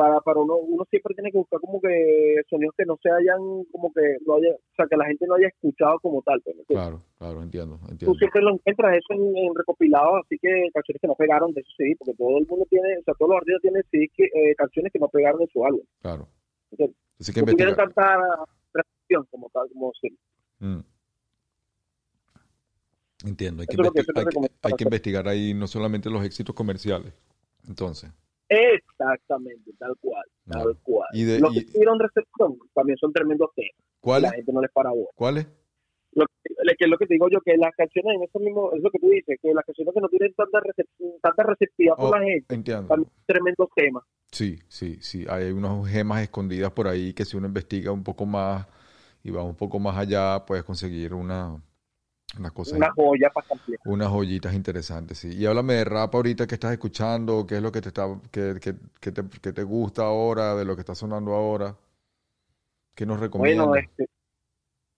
para, para uno, uno siempre tiene que buscar como que sonidos que no se hayan, como que no haya, o sea, que la gente no haya escuchado como tal. pues, claro, claro, entiendo, Tú entiendo. siempre lo encuentras eso en, en recopilados, así que canciones que no pegaron de esos CD, porque todo el mundo tiene, o sea, todos los artistas tienen CD que, eh, canciones que no pegaron de su álbum. Claro. Así que No tuvieron tanta como tal, como decir. Mm. Entiendo, hay que, hay que investigar ahí no solamente los éxitos comerciales. Entonces, Exactamente, tal cual, tal cual. Y de- Los y- que tuvieron recepción también son tremendos temas. La ¿cuáles? gente no les para bola. ¿Cuáles? Lo que, lo que es lo que te digo yo, que las canciones en eso mismo, es lo que tú dices, que las canciones que no tienen tanta, recep- tanta receptividad por Oh, la gente, Entiendo. también son tremendos temas. Sí, sí, sí. Hay unas gemas escondidas por ahí que si uno investiga un poco más y va un poco más allá, puedes conseguir una, unas cosas, Una joya unas joyitas interesantes, sí. Y háblame de rap ahorita que estás escuchando, qué es lo que te está, que, que, que te, que te gusta ahora, de lo que está sonando ahora. ¿Qué nos recomiendas? Bueno, este,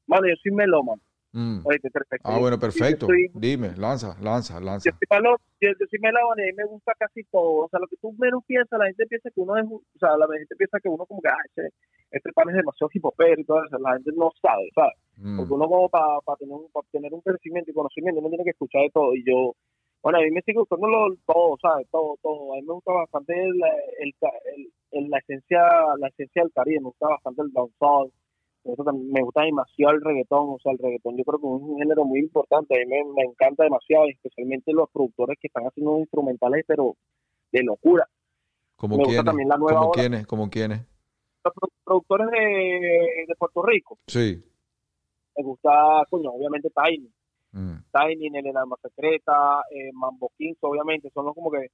bueno, yo soy melómano. Mm. Perfecto. Ah, bueno, perfecto. Soy, Dime, lanza, lanza, lanza. yo soy malo- yo, yo soy melómano y a mí me gusta casi todo. O sea, lo que tú menos piensas, la gente piensa que uno es, o sea, la gente piensa que uno como que, ah, ese, este pan es demasiado hipopero y todo eso. La gente no sabe, ¿sabes? Mm. Porque uno como para tener, un, para tener un crecimiento y conocimiento, uno tiene que escuchar de todo. Y yo, bueno, a mí me sigue gustando lo, todo, ¿sabes? Todo, todo. A mí me gusta bastante el, el, el- el- la esencia la esencia del Caribe, me gusta bastante el dancehall, Eso también, me gusta demasiado el reggaetón, o sea, el reggaetón yo creo que es un género muy importante, a mí me, me encanta demasiado, especialmente los productores que están haciendo instrumentales, pero de locura. ¿Como Me gusta quiénes? también la nueva ¿Como quiénes? ¿Como quiénes? Los produ- productores de, de Puerto Rico, Sí. Me gusta, coño, obviamente Tiny, Mm. Tiny, Nene el Alma Secreta, eh, Mambo Kings, obviamente, son los como que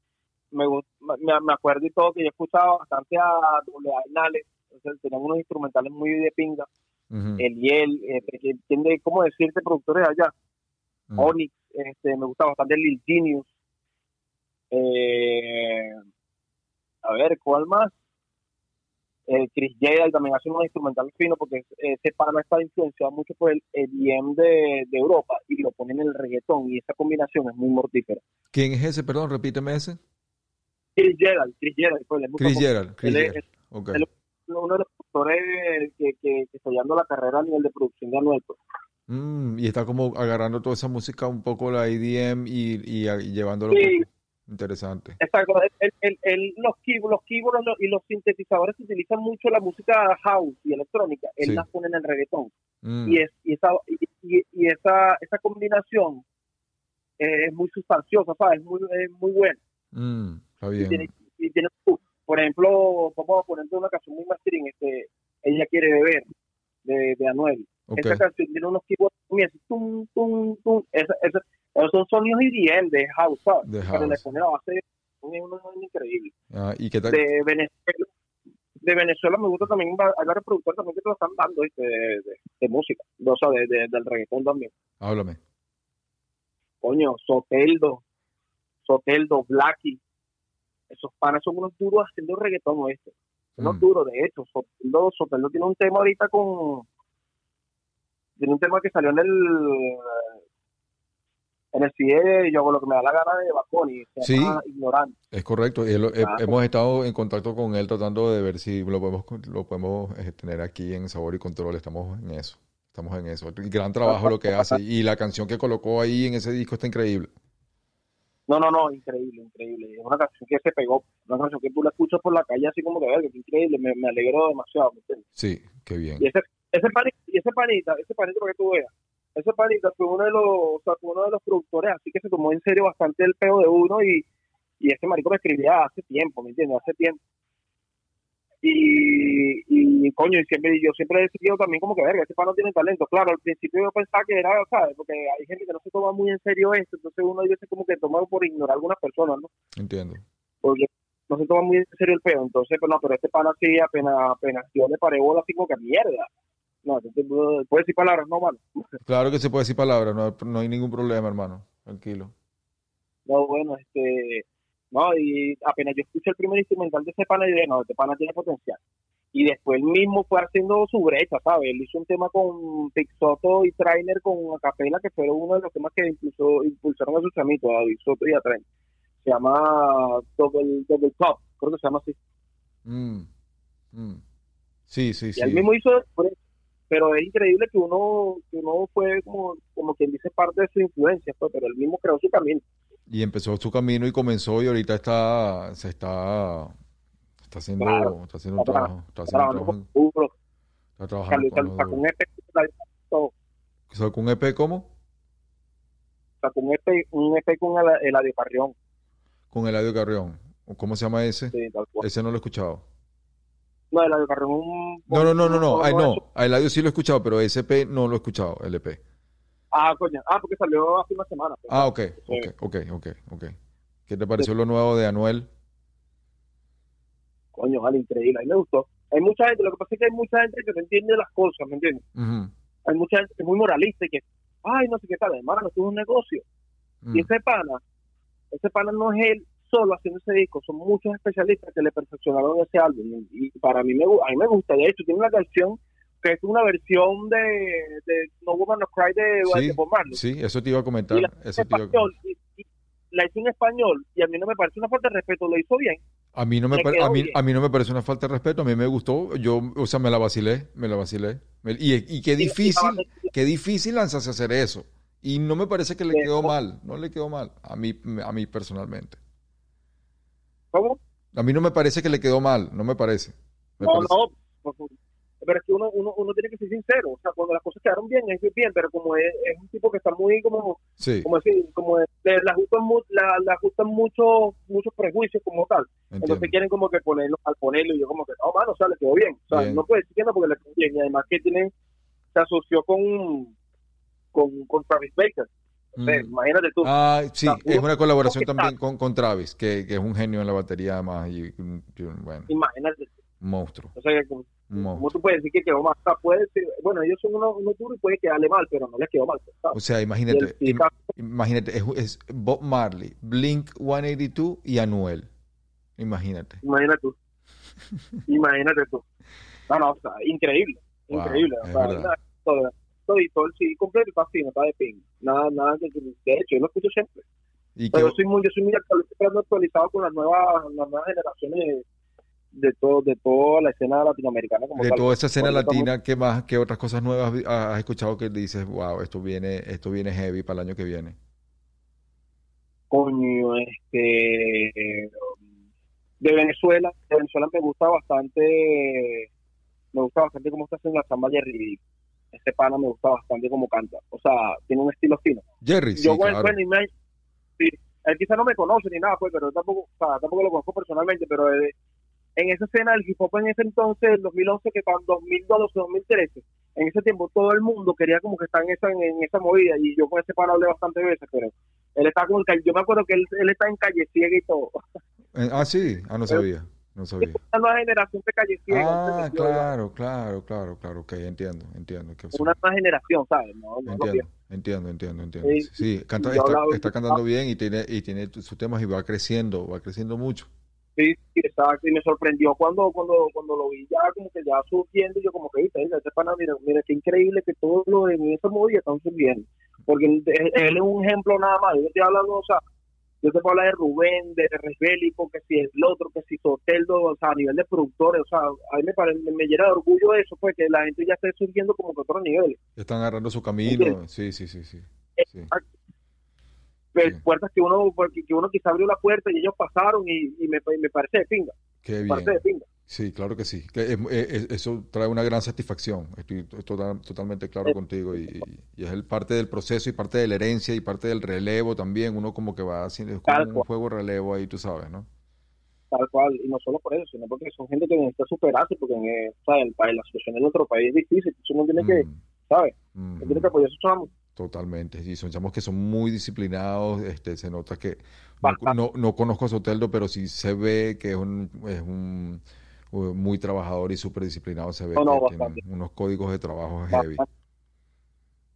me, me, me acuerdo y todo que yo escuchaba bastante a doble A Nales, entonces tenían unos instrumentales muy de pinga, Ujú. Eliel, eh, entiende cómo decirte productores allá, Mm. Onyx, este, me gusta bastante Lil Genius, eh, a ver, ¿cuál más? Eh, Chris Jedi también hace unos instrumentales finos porque ese pana está influenciado mucho por el EDM de, de Europa y lo ponen en el reggaetón y esa combinación es muy mortífera. ¿Quién es ese? Perdón, repíteme ese. Chris Jedi, Chris Jedi, pues, Chris. Gerald. Chris Él es- Gerald. Ok. él- uno de los productores que, que, que está llevando la carrera a nivel de producción de Anuel. pues. Mm, y está como agarrando toda esa música, un poco la EDM y, y, y llevándolo. Sí. Interesante. Exacto, el, el, el- los, los keyboards y los sintetizadores que utilizan mucho la música house y electrónica, él Sí. las pone en el reggaetón. Mm, Y, es, y, esa, y, y esa, esa combinación eh, es muy sustanciosa, ¿sabes? Es muy, es muy buena. mm, está Y tiene, bien. y tiene- por ejemplo, vamos a poner una canción muy mastering, este, Ella quiere beber, de, de Anuel. Ok. Esa canción tiene unos keyboards tum, tum, tum. Esa, esa, esos son sonidos IDM de house. De Pero le house. pone la base de un increíble. Ah, ¿y qué tal? De Venezuela, de Venezuela me gusta también, hay varios productores también que te lo están dando. De, de, de música, o sea, de, de- del reggaetón también. Háblame. Coño, Soteldo, Soteldo, Blacky, esos panas son unos duros haciendo reggaetón oeste. Unos Mm. duros, de hecho, Soteldo, Soteldo tiene un tema ahorita con, tiene un tema que salió en el, en el CD, yo hago lo que me da la gana de Baconi, se Sí. Ignorante. Es correcto. Y Ah. hemos estado en contacto con él tratando de ver si lo podemos, lo podemos eh, tener aquí en Sabor y Control. Estamos en eso. Estamos en eso. Y gran trabajo lo que hace. Y la canción que colocó ahí en ese disco está increíble. No, no, no, increíble, increíble. Es una canción que se pegó, una canción que tú la escuchas por la calle así como que, verga, que increíble, me, me alegró demasiado, ¿me entiendes? Sí, qué bien. Y ese, ese panita, y ese panita, ese panita para que tú veas, ese panita fue uno de los, o sea, fue uno de los productores, así que se tomó en serio bastante el peo de uno y, y ese marico me escribía hace tiempo, ¿me entiendes? Hace tiempo. Y, y coño, y siempre, yo siempre he decidido también como que, verga, ese pan no tiene talento. Claro, al principio yo pensaba que era, ¿sabes? Porque hay gente que no se toma muy en serio esto, entonces uno a veces como que toma por ignorar a algunas personas, ¿no? Entiendo. porque no se toma muy en serio el peo. Entonces, pues no, pero este pana sí, apenas, apenas yo le paré bola así como que mierda. No, entonces, eh, puedes decir palabras, no, mano. Claro que se puede decir palabras. No, no hay ningún problema, hermano. Tranquilo. No, bueno, este, no, y apenas yo escuché el primer instrumental de ese pana y dije, no, este pana tiene potencial. Y después él mismo fue haciendo su brecha, ¿sabes? Él hizo un tema con Pixoto y Trainer con Acapela, que fueron uno de los temas que impulsó, impulsaron a sus chamitos, a Pixoto y a Trainer. Se llama Double, Double Top, creo que se llama así. Mm, mm. Sí, sí, Y sí. él mismo hizo pero es increíble que uno que uno fue como como quien dice parte de su influencia pues, pero él mismo creó su camino Y empezó su camino y comenzó y ahorita está, se está, está haciendo, Claro. está haciendo un trabajo, está haciendo trabajando trabajo, con está trabajando con sacó un EP todo, ¿Sacó un EP cómo? sacó un EP un EP con el, Eladio Carrión Con Eladio Carrión. ¿O ¿Cómo se llama ese? sí. Ese no lo he escuchado. No Eladio Carrión un No, no, no, no, no. Ay, no. A Eladio sí lo he escuchado, pero EP no lo he escuchado, el EP. ah coño ah porque salió hace una semana pues. Ah, ok, Sí. ok, ok, ok, ok. ¿Qué te pareció lo nuevo de Anuel? coño vale increíble a mí me gustó hay mucha gente lo que pasa es que hay mucha gente que no entiende las cosas ¿me entiendes? Ujú, hay mucha gente que es muy moralista y que ay no sé qué tal hermano esto es un negocio mm, Y ese pana, ese pana no es él solo haciendo ese disco, son muchos especialistas que le perfeccionaron ese álbum. Y para mí me, a mí me gusta, de hecho, tiene una canción que es una versión de, de No Woman No Cry de, Sí, de Bob Marley. Sí, eso te iba a comentar. y la Eso en te iba a, español, y- y la hizo en español, y a mí no me parece una falta de respeto, lo hizo bien. a mí no me quedó a mí, bien. a mí no me parece una falta de respeto, a mí me gustó, yo, o sea, me la vacilé, me la vacilé. Me- Y, y qué difícil, qué difícil lanzarse a hacer eso. Y no me parece que le quedó mal, no le quedó mal, a mí, a mí personalmente. ¿Cómo? A mí no me parece que le quedó mal, no me parece. Me No, parece- no, pero es que uno, uno, uno tiene que ser sincero, o sea, cuando las cosas quedaron bien, es bien, pero como es, es un tipo que está muy como, Sí, como decir, como le, le ajustan, la- le ajustan muchos muchos prejuicios como tal, entiendo. entonces quieren como que ponerlo, al ponerlo, y yo como que, no, mano, o sea, le quedó bien, o sea, Bien. no puede decir que no porque le quedó bien, y además que tiene, se asoció con, con, con Travis Baker, Mm. imagínate tú, Ah, sí, es una colaboración también con, con Travis, que, que es un genio en la batería además, y, un- bueno, imagínate, monstruo, o sea, que como, monstruo. tú puedes decir que quedó mal, o sea, puede ser, bueno, ellos son unos, unos duros y puede quedarle mal, pero no les quedó mal, ¿sabes? O sea, imagínate, el- im- imagínate, es, es Bob Marley, Blink 182 y Anuel. Imagínate. Imagínate tú. Imagínate tú. No, no, o sea, increíble. Wow, increíble. es o sea, y todo el CD completo está así, no está de ping. Nada, nada que- de hecho, yo lo escucho siempre. Y Pero yo soy muy, yo soy muy actualizado, actualizado con las nuevas, las nuevas generaciones de todo, de toda la escena latinoamericana como de tal. toda esa escena estamos- latina, ¿qué más, qué otras cosas nuevas has escuchado que dices, wow, esto viene, esto viene heavy para el año que viene? coño, este de Venezuela, de Venezuela me gusta bastante, me gusta bastante cómo está haciendo la samba Jerry. Ese pana me gusta bastante cómo canta, o sea, tiene un estilo fino. Jerry, sí, yo bueno, claro. bueno, y me- sí, él quizá no me conoce ni nada, pues, pero tampoco, o sea, tampoco lo conozco personalmente, pero eh, en esa escena del hip hop en ese entonces, en 2011, que para 2012, 2013, en ese tiempo todo el mundo quería como que estar en esa, en, esa movida, y yo con ese pana hablé bastantes veces, pero él está como en calle, yo me acuerdo que él, él está en calle ciega y todo. Eh, ah, sí, ah, no sabía, no sabía. Una nueva generación de calle ciega. Ah, claro, claro, claro, claro, ok, entiendo, entiendo. Que Una nueva generación, ¿sabes? No, no Entiendo, entiendo, entiendo, entiendo. Sí, Sí, canta, está, está cantando bien y tiene, y tiene sus temas y va creciendo, va creciendo mucho. Sí, sí, exacto. Y me sorprendió cuando, cuando, cuando lo vi ya como que ya subiendo y yo como que, viste, este pana, mira, mira, qué increíble que todos los en esa movida están subiendo. Porque él, él es un ejemplo nada más. Yo estoy hablando, o sea, yo te puedo hablar de Rubén, de Resbélico, que si el otro, que si Soteldo, o sea, a nivel de productores, o sea, a mí me, parece, me, me llena de orgullo eso, pues, que la gente ya esté subiendo como que a otros niveles. Están agarrando su camino. Sí, sí, sí, sí. sí. Pues, Sí. Puertas que uno, porque que uno quizá abrió la puerta y ellos pasaron y, y me, me parece de pinga, Qué me bien. parece de pinga. Sí, claro que sí. Que es- es- es- eso trae una gran satisfacción. Estoy to- total- totalmente claro Eh, contigo. Y, es el parte del proceso y parte de la herencia y parte del relevo también. Uno como que va haciendo es como un juego relevo ahí, tú sabes, ¿no? tal cual, y no solo por eso, sino porque son gente que necesita superarse, porque en, eh, el la situación en otro país es difícil, uno tiene que, Mm, ¿sabes? mm, Uno tiene que apoyar a esos chamos. Totalmente. Y son chamos que son muy disciplinados. Este, se nota que no, no, no conozco a Soteldo, pero sí se ve que es un, es un muy trabajador y súper disciplinado. Se ve No, tiene unos códigos de trabajo heavy.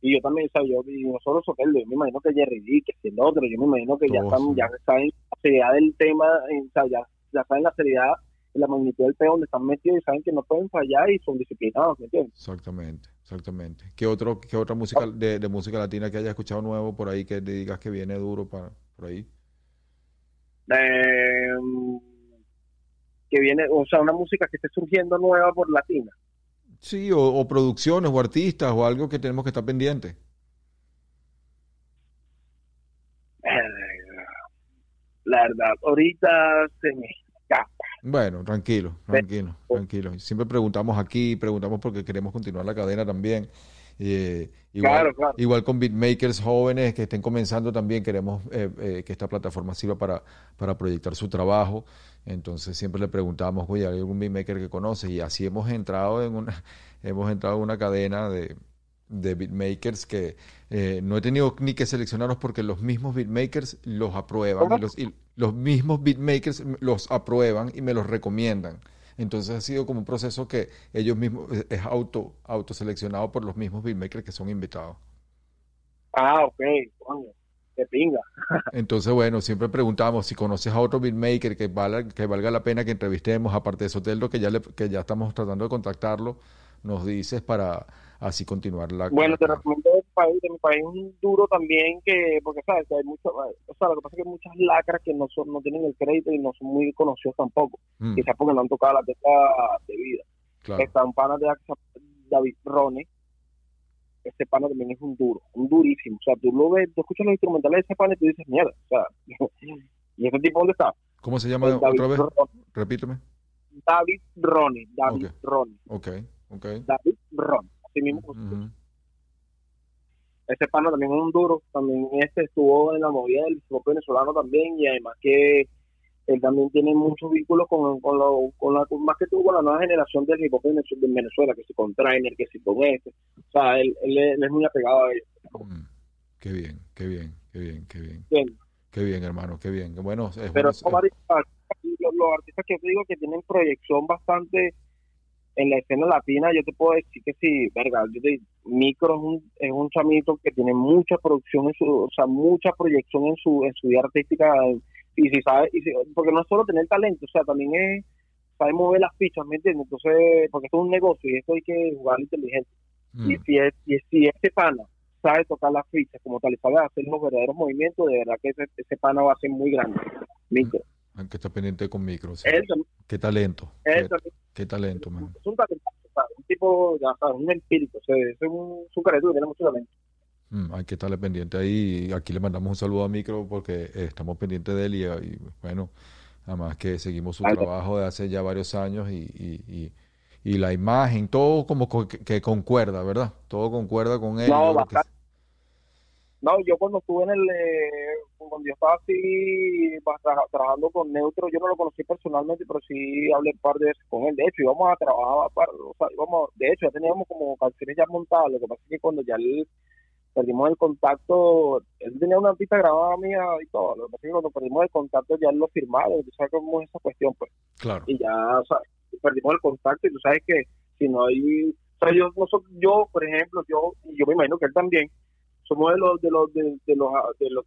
Y yo también, sea, yo, y no solo Soteldo, yo me imagino que Jerry D, que el otro, yo me imagino que ya están, son- ya saben la seriedad del tema, en- o sea, ya, ya saben la seriedad la magnitud del peo donde están metidos y saben que no pueden fallar y son disciplinados, ¿me entiendes? Exactamente, exactamente. ¿Qué otro, qué otra música de, de música latina que hayas escuchado nuevo por ahí que te digas que viene duro para por ahí? Eh, que viene, o sea, una música que esté surgiendo nueva por latina. Sí, o, o producciones o artistas o algo que tenemos que estar pendientes. Eh, la verdad, ahorita se me escapa. Bueno, tranquilo, tranquilo, tranquilo. Siempre preguntamos aquí, preguntamos porque queremos continuar la cadena también. Eh, igual, Claro, claro. igual con beatmakers jóvenes que estén comenzando también queremos eh, eh, que esta plataforma sirva para, para proyectar su trabajo. Entonces siempre le preguntamos, oye, ¿hay algún beatmaker que conoce? Y así hemos entrado en una, hemos entrado en una cadena de, de beatmakers que eh, no he tenido ni que seleccionarlos porque los mismos beatmakers los aprueban y los, y los mismos beatmakers los aprueban y me los recomiendan. Entonces ha sido como un proceso que ellos mismos es- es auto autoseleccionado por los mismos beatmakers que son invitados. Ah, ok, coño, qué pinga. Entonces, bueno, siempre preguntamos si conoces a otro beatmaker que valga, que valga la pena que entrevistemos, aparte de Soteldo, que ya, le- que ya estamos tratando de contactarlo, nos dices para así continuar la... Bueno, te recomiendo mi país, de mi país un duro también que, porque sabes que hay mucho, o sea, lo que pasa es que hay muchas lacras que no son, no tienen el crédito y no son muy conocidos tampoco, Mm, quizás porque no han tocado la tecla de vida. claro. Está un pana de David Rone, ese pana también es un duro, un durísimo, o sea, tú lo ves, tú escuchas los instrumentales de ese pana y tú dices, mierda, o sea, ¿y ese tipo dónde está? ¿Cómo se llama David otra vez? Rone. Repíteme. David Rone, David Ok. Rone. Ok, Okay. David Ron, así mismo. Ujú. Ese pana también es un duro, también este estuvo en la movida del hip hop venezolano también y además que él también tiene muchos vínculos con, con, lo, con la, más que todo con la nueva generación del hip hop de Venezuela, que si con Trainer, que si con este. O sea, él, él, es- él es muy apegado a ellos. Mm. Qué bien, qué bien, qué bien, qué bien. Qué bien, hermano, qué bien. Bueno, es Pero bueno- artistas, los, los artistas que te digo que tienen proyección bastante en la escena latina, yo te puedo decir que sí, verga, yo te, Micro es un, es un chamito que tiene mucha producción en su, o sea, mucha proyección en su, en su vida artística y si sabe, y si- porque no es solo tener talento, o sea, también es saber mover las fichas, ¿me entiendes? Entonces, porque esto es un negocio y esto hay que jugar inteligente. Mm. Y si es, y si este pana sabe tocar las fichas como tal y sabe hacer los verdaderos movimientos, de verdad que ese, ese pana va a ser muy grande. Micro. Que estar pendiente con micro. Él Qué talento. él Qué, qué talento, man. es un talento, un tipo, ya sabes, un empírico, o sea, es un, es un caretudo, tiene mucho talento. Mm, hay que estarle pendiente ahí. Aquí le mandamos un saludo a Micro porque eh, estamos pendientes de él y, y, bueno, además que seguimos su trabajo de hace ya varios años y, y, y, y la imagen, todo como co- que, concuerda, ¿verdad? Todo concuerda con él. No, bastante. No, yo cuando estuve en el, eh, cuando yo estaba así tra- trabajando con Neutro, yo no lo conocí personalmente, pero sí hablé un par de veces con él. De hecho, íbamos a trabajar, para, o sea, íbamos, de hecho, ya teníamos como canciones ya montadas. Lo que pasa es que cuando ya él- perdimos el contacto, él tenía una pista grabada mía y todo. Lo que pasa es que cuando perdimos el contacto ya él lo firmaron. ¿Tú sabes cómo es esa cuestión? Pues Claro. y ya o sea, perdimos el contacto y tú sabes que si no hay o sea yo no so- yo por ejemplo yo yo me imagino que él también somos de los de los de, de los de los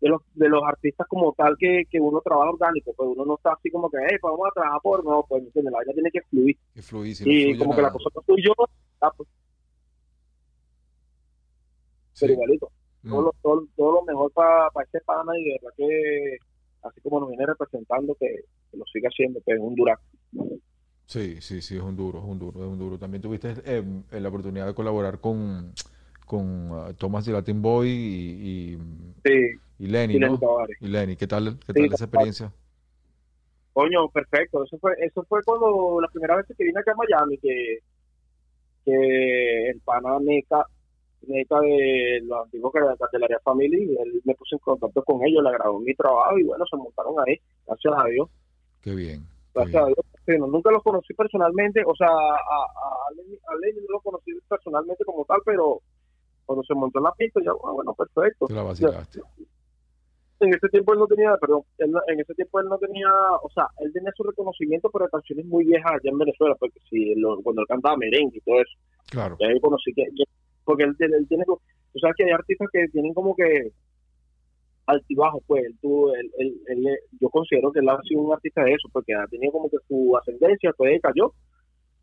de los de los artistas como tal que, que uno trabaja orgánico pues uno no está así como que hey, pues vamos a trabajar por no pues ¿entiendes? la vaina tiene que fluir Que fluye, si no y como que la cosa no fluyó ah, pues, Sí. pero igualito Mm. todo, lo, todo, todo lo mejor para este pana y de verdad que así como nos viene representando que, que lo siga haciendo que es un duraco Sí, sí, sí, es un duro, es un duro, es un duro. También tuviste eh, la oportunidad de colaborar con, con ah, Thomas de Latin Boy y, y, sí y Lenny, y ¿no? Y Lenny, ¿qué tal, qué Sí, tal esa experiencia? Coño, perfecto. Eso fue, eso fue cuando la primera vez que vine acá a Miami, que, que el pana Neca, Neca de los antiguos que era de Candelaria Family, él me puso en contacto con ellos, le agradó mi trabajo y bueno, se montaron ahí, gracias a Dios, Qué bien, qué gracias a. Dios. Sí, no, nunca los conocí personalmente, o sea, a, a Lenny no lo conocí personalmente como tal, pero cuando se montó en la pista, ya, ah, bueno, perfecto. Te la vacilaste. en ese tiempo él no tenía, perdón, él en ese tiempo él no tenía, o sea, él tenía su reconocimiento por canciones muy viejas allá en Venezuela, porque si lo- cuando él cantaba merengue y todo eso, Claro, ya ahí conocí que, que- porque él, tiene- él tiene, tú sabes que hay artistas que tienen como que altibajos, pues, él, tuvo- él, él- él- yo considero que él ha sido un artista de eso, porque ha tenido como que su ascendencia, pues cayó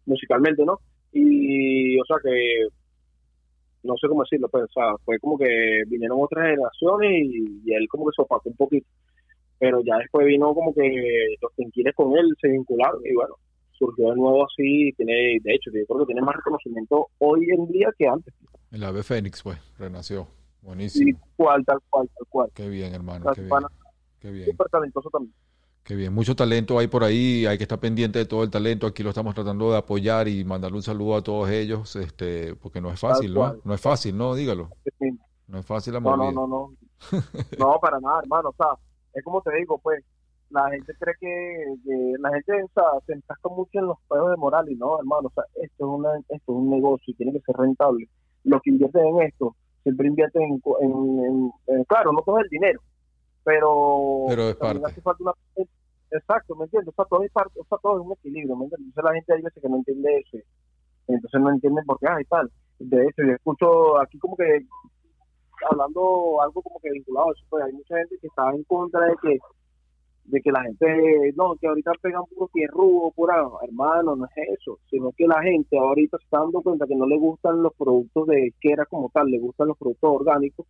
musicalmente, ¿no? Y, o sea, que no sé cómo decirlo, pues, o sea, fue como que vinieron otras generaciones y, y él como que se opacó un poquito. Pero ya después vino como que los quinquines con él se vincularon y bueno, surgió de nuevo así, tiene, de hecho, yo creo que tiene más reconocimiento hoy en día que antes. el ave Fénix, pues, renació. Sí, Buenísimo. cual, tal cual, tal cual. Qué bien, hermano, qué bien, qué bien. súper talentoso también. Qué bien, mucho talento hay por ahí, hay que estar pendiente de todo el talento, aquí lo estamos tratando de apoyar y mandarle un saludo a todos ellos, este, porque no es fácil, ¿no? No es fácil, ¿no? Dígalo, no es fácil la No, no, no, no. No, para nada, hermano. O sea, es como te digo, pues, la gente cree que, que la gente o sea, se enfrasca mucho en los pedos de moral y no, hermano. O sea, esto es, una, esto es un negocio y tiene que ser rentable. Los que invierten en esto, siempre invierten en, en, en- en- claro, no todo el dinero, pero, Pero es también parte. hace falta una exacto, ¿me entiendes? O sea, todo es parte, o sea, todo es un equilibrio, ¿me entiendes? Entonces la gente hay veces que no entiende eso, entonces no entienden por qué, ah, y tal. De hecho, yo escucho aquí como que hablando algo como que vinculado a eso, pues hay mucha gente que está en contra de que de que la gente, no, que ahorita pegan puro fierrudo, pura, hermano, no es eso, sino que la gente ahorita se está dando cuenta que no le gustan los productos de izquierda como tal, le gustan los productos orgánicos,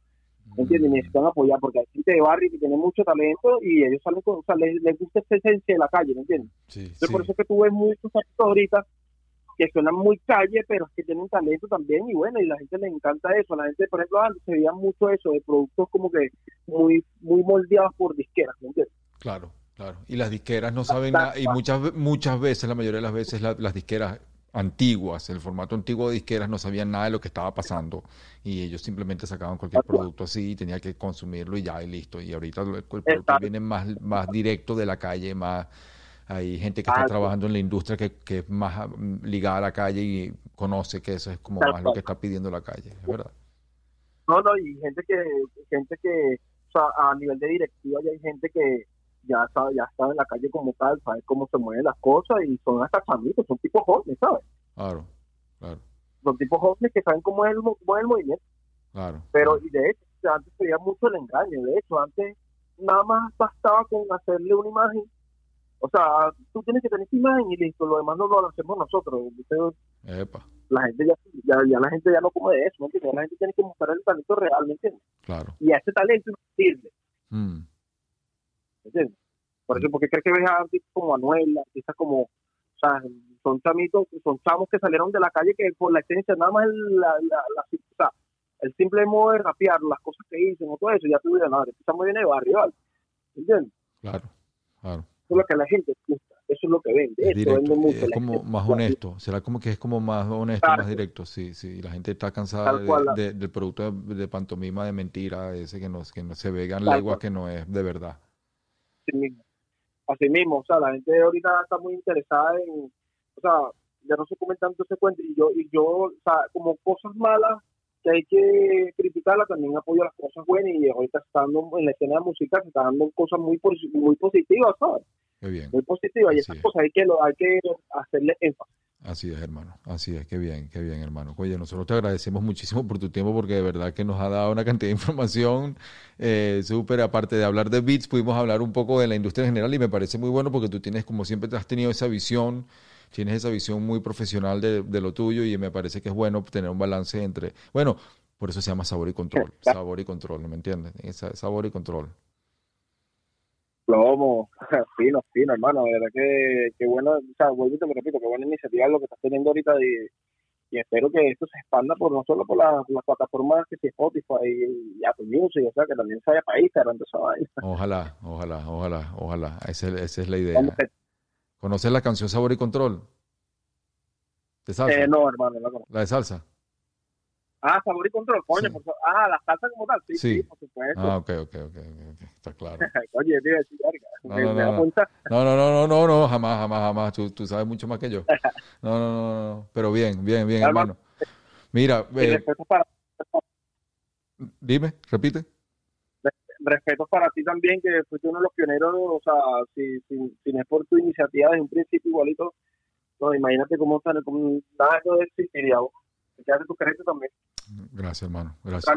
¿entiendes? Necesitan apoyar, porque hay gente de barrio que tiene mucho talento y ellos salen con, o sea, les, les gusta esa esencia de la calle, ¿me entiendes? Sí, Entonces, sí. por eso es que tú ves muchos artistas ahorita que suenan muy calle, pero que tienen talento también, y bueno, y la gente le encanta eso. La gente, por ejemplo, antes se veía mucho eso, de productos como que muy muy moldeados por disqueras, ¿me entiendes? Claro, claro. Y las disqueras no saben nada, y muchas, muchas veces, la mayoría de las veces, la- las disqueras antiguas, el formato antiguo de disqueras no sabían nada de lo que estaba pasando y ellos simplemente sacaban cualquier producto así y tenía que consumirlo y ya y listo. Y ahorita el, el producto Exacto. viene más, más directo de la calle, más hay gente que está Exacto. trabajando en la industria que, que es más mm, ligada a la calle y conoce que eso es como más lo que está pidiendo la calle, es verdad. No, no, y gente que, gente que, o sea, a nivel de directiva ya hay gente que ya sabe, ya está en la calle como tal, sabe cómo se mueven las cosas y son hasta chamitos, son tipos jóvenes, ¿sabes? Claro, claro, Son tipos jóvenes que saben cómo es el, mo- cómo es el movimiento, claro. pero claro. y de hecho, antes se veía mucho el engaño, de hecho, antes nada más bastaba con hacerle una imagen, o sea, tú tienes que tener esa imagen y listo, lo demás no lo hacemos nosotros, Entonces, Epa, la gente ya, ya, ya la gente ya no come de eso, ¿me entiendes? La gente tiene que mostrar el talento real, ¿me entiendes? claro. Y a ese talento no sirve. Mm, ¿me entiendes? Por eso, porque crees que ves a artistas como Anuel, artistas como, o sea, son chamitos, son chamos que salieron de la calle que por la esencia, nada más el, la, la, la- o sea, el simple modo de rapear, las cosas que dicen o todo eso, ya no, este chamo viene de barrio, ¿vale? ¿Me entiendes? claro, claro. Eso es lo que la gente gusta, eso es lo que vende, Es directo, vende mucho. es como gente- más honesto, será como que es como más honesto, Claro. más directo, sí, sí, la gente está cansada de- cual. de- del producto de, de pantomima, de mentira, ese que no, que no se vegan leguas que no es de verdad. Así mismo. Así mismo, o sea, la gente ahorita está muy interesada en, o sea, ya no se comen tanto ese cuento y yo, y yo, o sea, como cosas malas que hay que criticarlas, también apoyo las cosas buenas y ahorita está dando en la escena de música, se está dando cosas muy muy positivas, ¿sabes? Qué bien, Muy positivas y esas es. cosas hay que, lo- hay que hacerle énfasis. Así es, hermano, así es, qué bien, qué bien, hermano. Oye, nosotros te agradecemos muchísimo por tu tiempo porque de verdad que nos ha dado una cantidad de información eh, súper, aparte de hablar de beats, pudimos hablar un poco de la industria en general y me parece muy bueno porque tú tienes, como siempre, te has tenido esa visión, tienes esa visión muy profesional de, de lo tuyo y me parece que es bueno tener un balance entre, bueno, por eso se llama sabor y control, sabor y control, ¿no me entiendes? Esa- sabor y control. Lo vamos, fino, fino, hermano, de verdad que, que bueno, o sea, vuelvo y te lo repito, que buena iniciativa lo que estás teniendo ahorita y, y espero que esto se expanda por no solo por las, las plataformas que si Spotify y, Apple Music, o sea, que también se toda esa vaina. Ojalá, ojalá, ojalá, ojalá. Esa, es- esa es la idea. ¿Conoces la canción Sabor y Control? ¿De salsa? Eh, no, hermano, no conozco. La de salsa. Ah, sabor y control, coño, Sí. por. Ah, la salsa como tal, sí, Sí. sí, por supuesto. Ah, ok, ok, ok, Está claro. Oye, tío, sí. No, no, no, no. No, no, no, no, no, no, jamás, jamás, jamás. Tú, tú sabes mucho más que yo. No, no, no. Pero bien, bien, bien, Hermano. Mira, eh, para dime, repite. respeto para ti también, que fuiste uno de los pioneros, o sea, si, si, si no es por tu iniciativa desde un principio igualito, no, imagínate cómo, está- cómo nada de eso existiría. vos. Te quedas de tu también, Gracias, hermano. Gracias.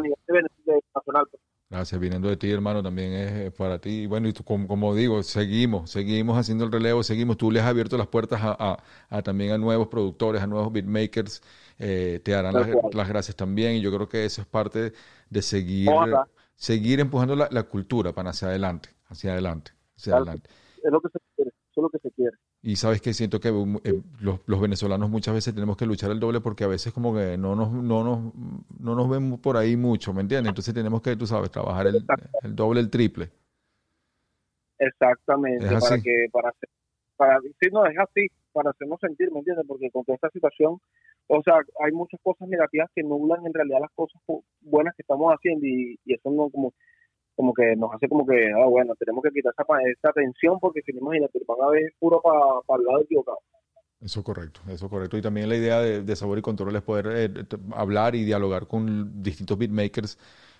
nacional. pues. Gracias, viniendo de ti, hermano, también es para ti. Y bueno, y tú, como, como digo, seguimos, seguimos haciendo el relevo, seguimos. Tú le has abierto las puertas a, a- a también a nuevos productores, a nuevos beatmakers. eh, te darán Tal las, gracias también. Y yo creo que eso es parte de seguir, Ojalá. seguir empujando la, la cultura para hacia adelante, hacia adelante, hacia Claro. adelante. Es lo que se quiere, eso es lo que se quiere. Y sabes que siento que eh, los, los venezolanos muchas veces tenemos que luchar el doble porque a veces como que no nos, no nos, no nos ven por ahí mucho, ¿me entiendes? Entonces tenemos que, tú sabes, trabajar el, el doble, el triple. Exactamente, Es así. para que, para hacer, para, sí, no, es así, para hacernos sentir, ¿me entiendes? Porque con toda esta situación, o sea, hay muchas cosas negativas que nublan en realidad las cosas bu- buenas que estamos haciendo y, y eso no como como que nos hace como que, ah, bueno, tenemos que quitar esa, pa- esa tensión porque si no, imagínate, van a ver puro para el lado equivocado. Eso es correcto, eso es correcto. Y también la idea de, de Sabor y Control es poder eh, hablar y dialogar con distintos beatmakers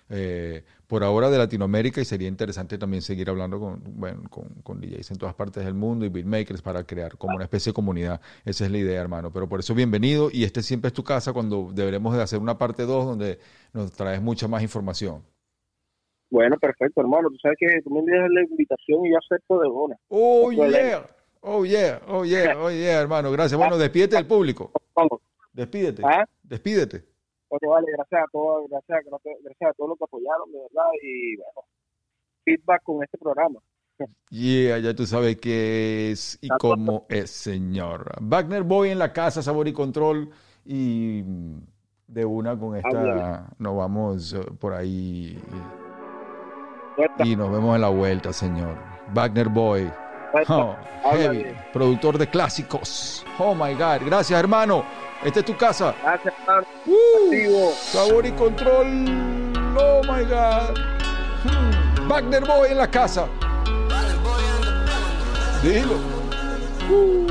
eh, por ahora de Latinoamérica y sería interesante también seguir hablando con, bueno, con, con DJs en todas partes del mundo y beatmakers para crear como una especie de comunidad. Esa es la idea, hermano. Pero por eso bienvenido y este siempre es tu casa cuando deberemos de hacer una parte 2 donde nos traes mucha más información. Bueno, perfecto, hermano, tú sabes que tú me envías la invitación y yo acepto de buena. Oh, No yeah, oh, yeah, oh, yeah, oh, yeah, hermano. Gracias. Bueno, despídete del público. Vamos, Despídete, ¿ah? despídete. Oye, vale, gracias a todos, gracias, gracias a todos los que apoyaron, de verdad, y bueno, feedback con este programa. Yeah, ya tú sabes qué es y cómo es, señor. Wagner Boy en la casa, sabor y control. Y de una con esta nos vamos eh, por ahí Y nos vemos en la vuelta, señor. Wagner Boy. Oh, heavy, productor de clásicos. Oh my God. Gracias, hermano. Esta es tu casa. Gracias, hermano. Uh, sabor y control. Oh my God. Hmm. Wagner Boy en la casa. Dilo. Uh.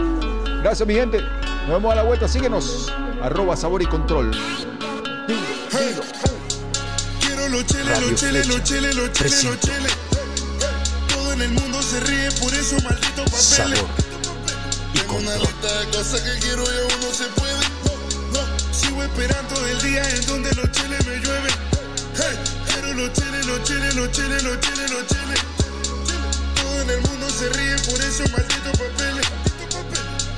Gracias, mi gente. Nos vemos a la vuelta. Síguenos. Arroba sabor y control. Dilo, dilo. Quiero los cheles, los cheles, los cheles, los cheles, los cheles. Todo en el mundo se ríe por esos malditos papeles. Sabor y Tengo una lista de cosas que quiero y aún no se puede. No, no. Sigo esperando el día en donde los cheles me llueven. Hey, quiero los cheles, los cheles, los cheles, los cheles, los cheles. Todo en el mundo se ríe por esos malditos papeles.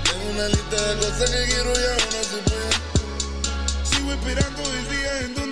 Tengo una lista de cosas que quiero y aún no se puede. Sigo esperando el día en donde